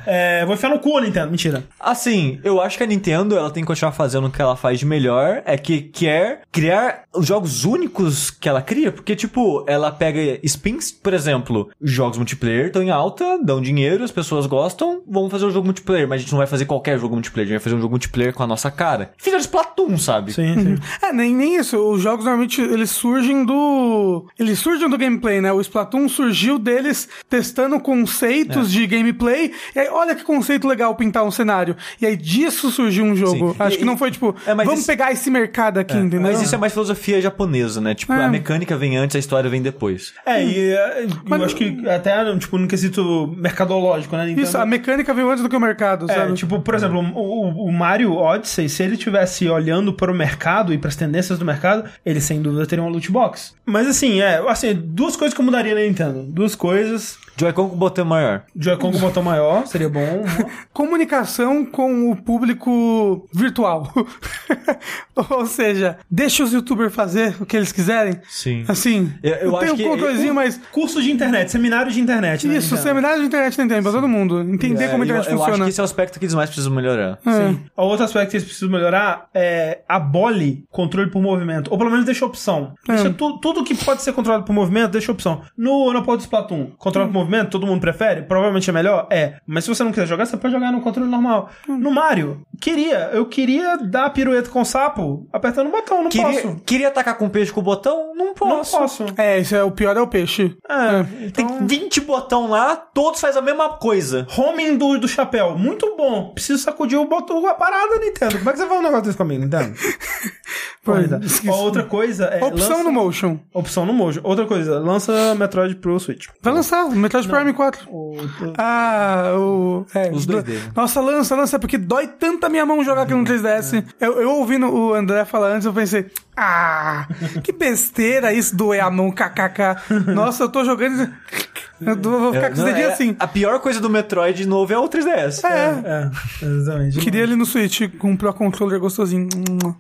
É, vou enfiar no cu, Nintendo. Mentira. Assim, eu acho que a Nintendo, ela tem que continuar fazendo o que ela faz de melhor, é que quer criar os jogos únicos que ela cria, porque, tipo, ela pega spins, por exemplo, jogos multiplayer estão em alta, dão dinheiro, as pessoas gostam, vamos fazer um jogo multiplayer, mas a gente não vai fazer qualquer jogo multiplayer, a gente vai fazer um jogo multiplayer com a nossa cara. Fizeram Splatoon, sabe? Sim, sim. É, nem, nem isso. Os jogos normalmente eles surgem do. Eles surgem do gameplay, né? O Splatoon surgiu deles testando conceitos É. de gameplay. E aí, olha que conceito legal pintar um cenário. E aí disso surgiu um jogo. Sim. Acho E- que não foi tipo, É, mas vamos isso- pegar esse mercado aqui, entendeu? Mas isso é mais filosofia japonesa, né? Tipo, É. a mecânica vem antes, a história vem depois. É, e é, Mas- eu acho que até, tipo, no quesito mercadológico, né? Nintendo, Isso, a mecânica veio antes do que o mercado, É, sabe? tipo, por exemplo, o, o- o Mario Odyssey, se ele tivesse olhando para o mercado e para as tendências do mercado, ele sem dúvida teria uma loot box. Mas assim, é, assim, duas coisas que eu mudaria na Nintendo. Duas coisas. Joy-Con com botão maior. Joy-Con com botão maior, seria bom. Comunicação com o público virtual. Ou seja, deixa os youtubers fazer o que eles quiserem. Sim. Assim, Eu- eu tem acho um que- controlezinho, mas Curso de internet, seminário de internet. né, Isso, seminário de internet tem tempo pra todo mundo. Entender É, como a eu, internet eu funciona. acho que esse é o aspecto que eles mais precisam melhorar. Sim. O outro aspecto que eles precisam melhorar é abole controle por movimento. Ou pelo menos deixa opção. Deixa tu- tudo que pode ser controlado por movimento, deixa opção. No, do Splatoon, controle por movimento, todo mundo prefere? Provavelmente é melhor? É. Mas se você não quiser jogar, você pode jogar no controle normal. No Mario, queria. Eu queria dar pirueta com o sapo apertando o botão. Não Queria, posso. queria atacar com peixe com o botão? Não Não posso. posso. É, isso é o pior é o peixe. É, Tem então... 20 botão lá, todos fazem a mesma coisa. Homing do, do chapéu, muito bom. Preciso sacudir o botão, a parada, Nintendo. Como é que você faz um negócio desse comigo, Nintendo? Pô, Pois é. Outra coisa é. Opção lança- no motion. Opção no Mojo. Outra coisa, lança Metroid pro Switch. Vai lançar, o Metroid Prime 4. O- Ah, o. É, Os do- 2D. Nossa, lança, lança, porque dói tanto a minha mão jogar aqui no 3DS. Eu, eu ouvindo o André falar antes, eu pensei, ah, que besteira isso doer a mão, kkk. Nossa, eu tô jogando. Eu vou ficar com os dedinhos é- assim. A pior coisa do Metroid novo é o 3DS. É. É, exatamente. Queria ele no Switch com um Pro Controller gostosinho.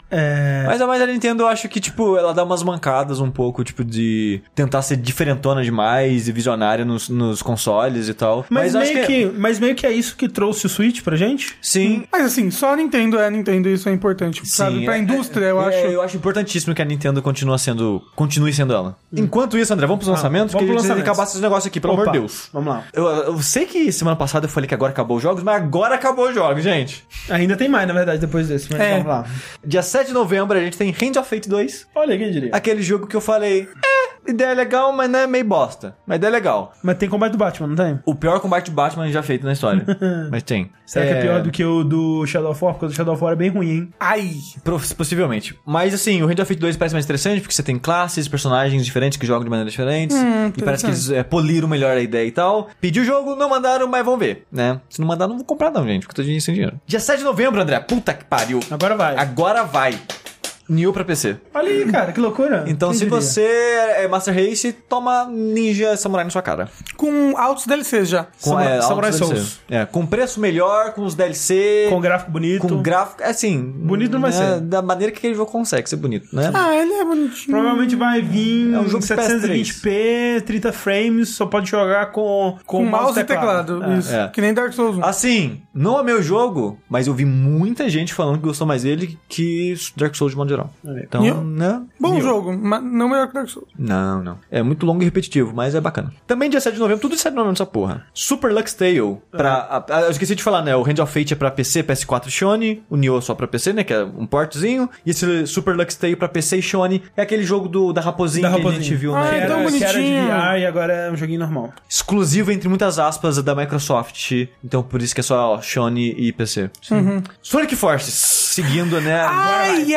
É. Mas a mais a Nintendo, eu acho que, tipo, ela dá umas mancadas um pouco, tipo, de tentar ser diferentona demais e visionária nos, nos consoles e tal. Mas, acho meio que... mas meio que é isso que trouxe o Switch pra gente? Sim. Mas assim, só a Nintendo é a Nintendo, isso é importante. sabe? Pra é- indústria, eu é- acho. Eu acho importantíssimo que a Nintendo continue sendo, continue sendo ela. Enquanto isso, André, vamos pros lançamentos? vamos que a gente que lançamentos. acabar esses negócios aqui, pelo Opa, amor de Deus. Vamos lá. Eu, eu sei que semana passada eu falei que agora acabou os jogos, mas agora acabou os jogos, gente. Ainda tem mais, na verdade, depois desse, mas É. vamos lá. Dia 7 de novembro a gente tem Hand of Fate 2. Olha, quem diria. Aquele jogo que eu falei, é, ideia legal, mas não é meio bosta. Mas ideia legal. Mas tem combate do Batman, não tem? O pior combate de Batman já feito na história. mas tem. Será que é pior do que o do Shadow of War? Porque o do Shadow of War é bem ruim, hein? Ai! Possivelmente. Mas assim, o Hand of Fate 2 parece mais interessante porque você tem classes, personagens diferentes que jogam de maneiras diferentes. e parece que eles é, poliram melhor a ideia e tal. Pediu o jogo, não mandaram, mas vamos ver, né? Se não mandar, não vou comprar não, gente, porque eu tô sem dinheiro. Dia 7 de novembro, André. Puta que pariu. Agora vai. Agora vai. Nioh pra PC. Olha aí, cara, que loucura. Então, Quem se diria? você é Master Race, toma Ninja Samurai na sua cara. Com altos DLCs já. Com, Samurai- é, Samurai altos DLC. Souls. É, com preço melhor, com os DLC. Com gráfico bonito. com gráfico. Assim. Bonito não vai né, ser. Da maneira que aquele jogo consegue ser bonito, né? Ah, ele é bonitinho. Provavelmente vai vir É um jogo de 720p, 30 frames, só pode jogar com, com, Com mouse e teclado. É. Isso. É. Que nem Dark Souls 1. Assim, não é meu jogo, mas eu vi muita gente falando que gostou mais dele que Dark Souls de modo geral. Então, Nioh. né? Bom Nioh. jogo, mas não melhor que Dark Souls. Não, não. É muito longo e repetitivo, mas é bacana. Também dia 7 de novembro, tudo 7 de novembro essa porra. Super Lux Tale. Pra, a- a- eu esqueci de falar, né? O Hand of Fate é pra PC, PS4 e Shone. O Nioh é só pra PC, né? Que é um portzinho. E esse Super Lux Tale pra PC e Shone é aquele jogo do, da raposinha, Da que a raposinha. gente viu, Ah, né? Que é tão que era de bonitinho. VR e agora é um joguinho normal. Exclusivo, entre muitas aspas, da Microsoft. Então, por isso que é só Shone e PC. Sonic Forces. Seguindo, né? Ai, e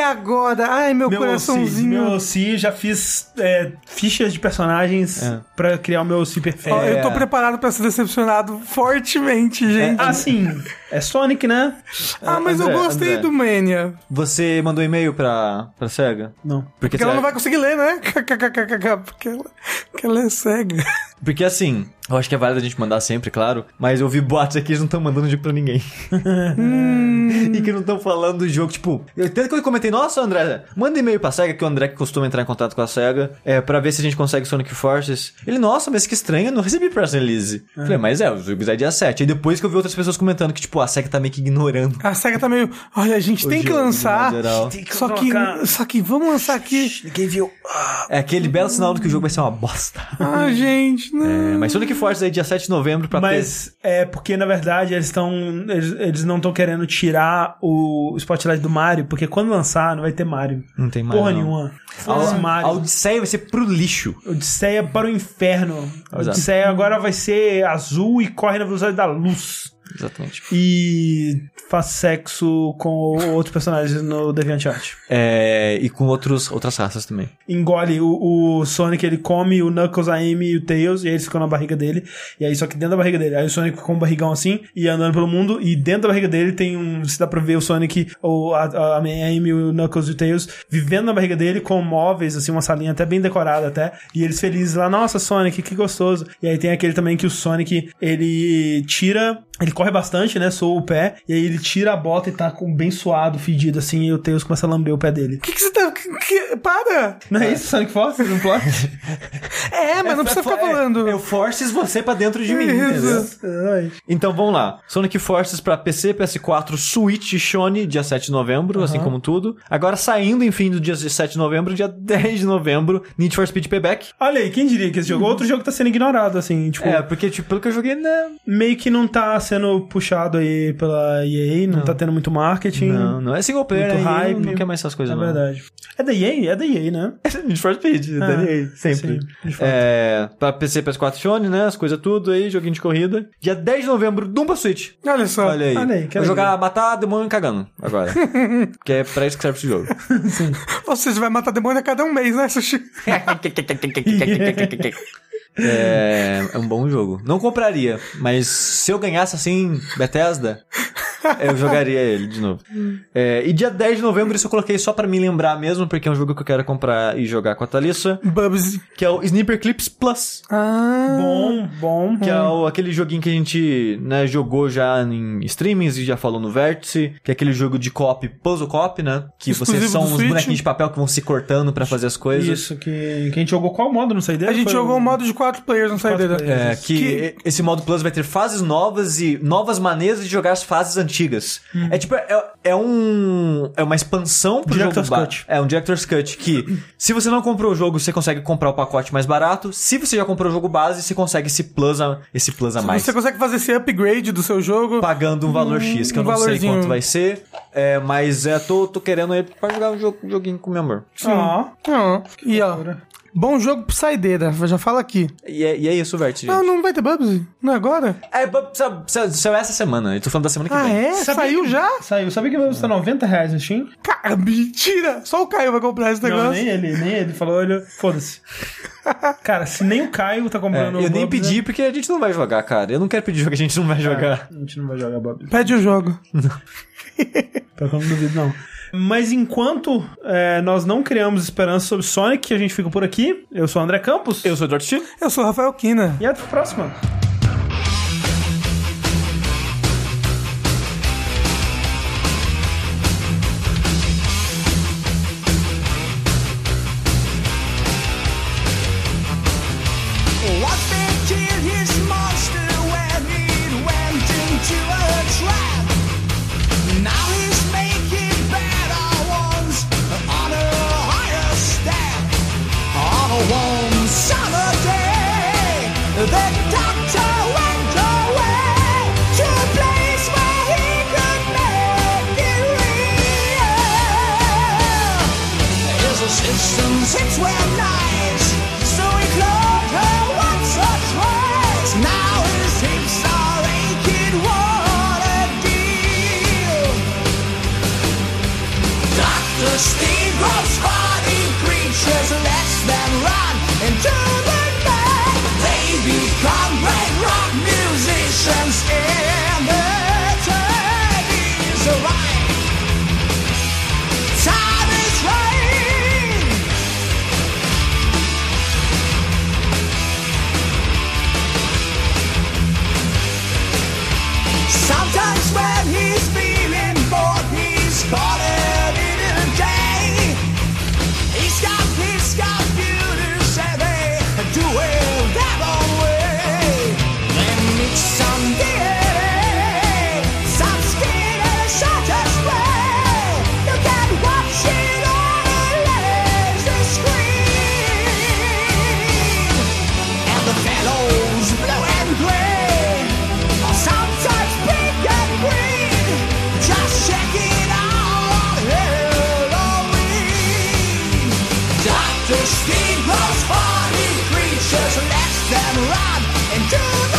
agora? Ai, meu, Meu coraçãozinho. OC, meu OC, já fiz é, fichas de personagens É. pra criar o meu OC perfeito. É. Eu tô preparado pra ser decepcionado fortemente, gente. Ah, sim. É Sonic, né? Ah, mas André, eu gostei André. do Mania. Você mandou e-mail pra, pra SEGA? Não. Porque ela não vai conseguir ler, né? KKKKK, porque ela, porque ela é cega. Porque assim, eu acho que é válido a gente mandar sempre, claro. Mas eu vi boatos aqui, eles não estão mandando jogo pra ninguém. e que não estão falando do jogo. Tipo, eu, tanto que eu comentei, nossa, André, manda e-mail pra SEGA, que o André que costuma entrar em contato com a SEGA, é, pra ver se a gente consegue Sonic Forces. Ele, nossa, mas que estranho, eu não recebi press release. Falei, mas é, o jogo é dia 7. Aí depois que eu vi outras pessoas comentando que, tipo, a SEGA tá meio que ignorando. A SEGA tá meio. Olha, a gente O tem que jogo, lançar. Tem que Só que, só que vamos lançar aqui. Ninguém viu. É aquele belo sinal de que o jogo vai ser uma bosta. Ah, gente, não. É, mas Sonic Forces aí dia 7 de novembro pra PC. Mas é porque, na verdade, eles estão. Eles, eles não estão querendo tirar o spotlight do Mario, porque quando lançar, não vai ter Mario. Não tem mais. Porra não. nenhuma. A, Foda-se a Mario. Odisseia vai ser pro lixo. Odisseia para o inferno. A Exato. Odisseia agora vai ser azul e corre na velocidade da luz. Exatamente. E faz sexo com outros personagens no DeviantArt. É, e com outros, outras raças também. Engole o, o Sonic, ele come o Knuckles, a Amy e o Tails, e aí eles ficam na barriga dele. E aí, só que dentro da barriga dele. Aí o Sonic com um barrigão assim, e andando pelo mundo, e dentro da barriga dele tem um. Se dá pra ver o Sonic, ou a, a Amy, o Knuckles e o Tails, vivendo na barriga dele com móveis, assim, uma salinha até bem decorada até. E eles felizes lá, nossa, Sonic, que gostoso. E aí tem aquele também que o Sonic, ele tira. Ele corre bastante, né? Soa o pé. E aí ele tira a bota e tá com bem suado, fedido, assim, e o Tails começa a lamber o pé dele. O que, que você tá. que- que- para! Não é isso, Sonic Force? Não plot? É, mas não precisa ficar falando. Eu forces você pra dentro de mim, Isso. entendeu? Então vamos lá. Sonic Forces pra PC, PS4, Switch e Shone, dia 7 de novembro, assim como tudo. Agora saindo, enfim, do dia 7 de novembro, dia 10 de novembro, Need for Speed Payback. Olha aí, quem diria que esse jogo? Outro jogo tá sendo ignorado, assim, tipo, É, porque, tipo, pelo que eu joguei, né? meio que não tá sendo puxado aí pela EA, não, tá tendo muito marketing. Não, não. É single player, Muito hype. Não, não quer mais essas coisas, É não. verdade. É da EA? É da EA, né? Need for Speed, da EA, sempre. sim, de. É, pra PC, PS4, Shone, né? As coisas tudo aí, joguinho de corrida. Dia 10 de novembro, Doom pra Switch. Olha só. Olha aí. Olha aí, Vou jogar matar demônio cagando agora. que é pra isso que serve esse jogo. Ou seja, vai matar demônio a cada um mês, né, Sushi? É, é um bom jogo. Não compraria, mas se eu ganhasse assim, Bethesda, eu jogaria ele de novo. É, e dia 10 de novembro, isso eu coloquei só pra me lembrar mesmo, porque é um jogo que eu quero comprar e jogar com a Thalissa, Bubsy. que é o Sniper Clips Plus. Ah. Bom, bom. Que é o- aquele joguinho que a gente né, jogou já em streamings e já falou no Vértice, que é aquele jogo de co-op, puzzle co-op, né? Que Exclusivo vocês são uns Switch. bonequinhos de papel que vão se cortando pra fazer as coisas. Isso, que, que a gente jogou qual modo no saideira? A gente Foi jogou o um modo de quatro players no saideira. É, que, Que- esse modo Plus vai ter fases novas e novas maneiras de jogar as fases antigas. É tipo, é, é um. É uma expansão pro Director's jogo Cut. É um Director's Cut que, se você não comprou o jogo, você consegue comprar o pacote mais barato. Se você já comprou o jogo base, você consegue esse plus a, esse plus a mais. Você consegue fazer esse upgrade do seu jogo. Pagando um valor Hum, X, que eu um não sei valorzinho. quanto vai ser. É, mas é, tô, tô querendo aí pra jogar um jogo, joguinho com meu amor. Ó, Ah, e ó, bom jogo pro saideira, já fala aqui. E é, e é isso, Vert. Não, não vai ter Bubsy? Não é agora? É, sa- sa- saiu essa semana. Eu tô falando da semana que Ah, vem. é? Sabia Saiu que- já? Saiu. Sabia que vai custar 90 reais no Steam? Cara, mentira! Só o Caio vai comprar esse Não, negócio. nem ele, nem ele. Falou, olha, foda-se. Cara, se nem o Caio tá É, comprando eu o nem Bubsy, pedi porque a gente não vai jogar, cara. Eu não quero pedir jogo que a gente não vai jogar. A gente não vai jogar Bob. Pede o jogo. Pior que eu não duvido, não. Mas enquanto é, nós não criamos esperança sobre Sonic, a gente fica por aqui. Eu sou o André Campos. Eu sou o George Eu sou o Rafael Kina. E até a próxima. It's where To speed most hardy creatures, let them run into. do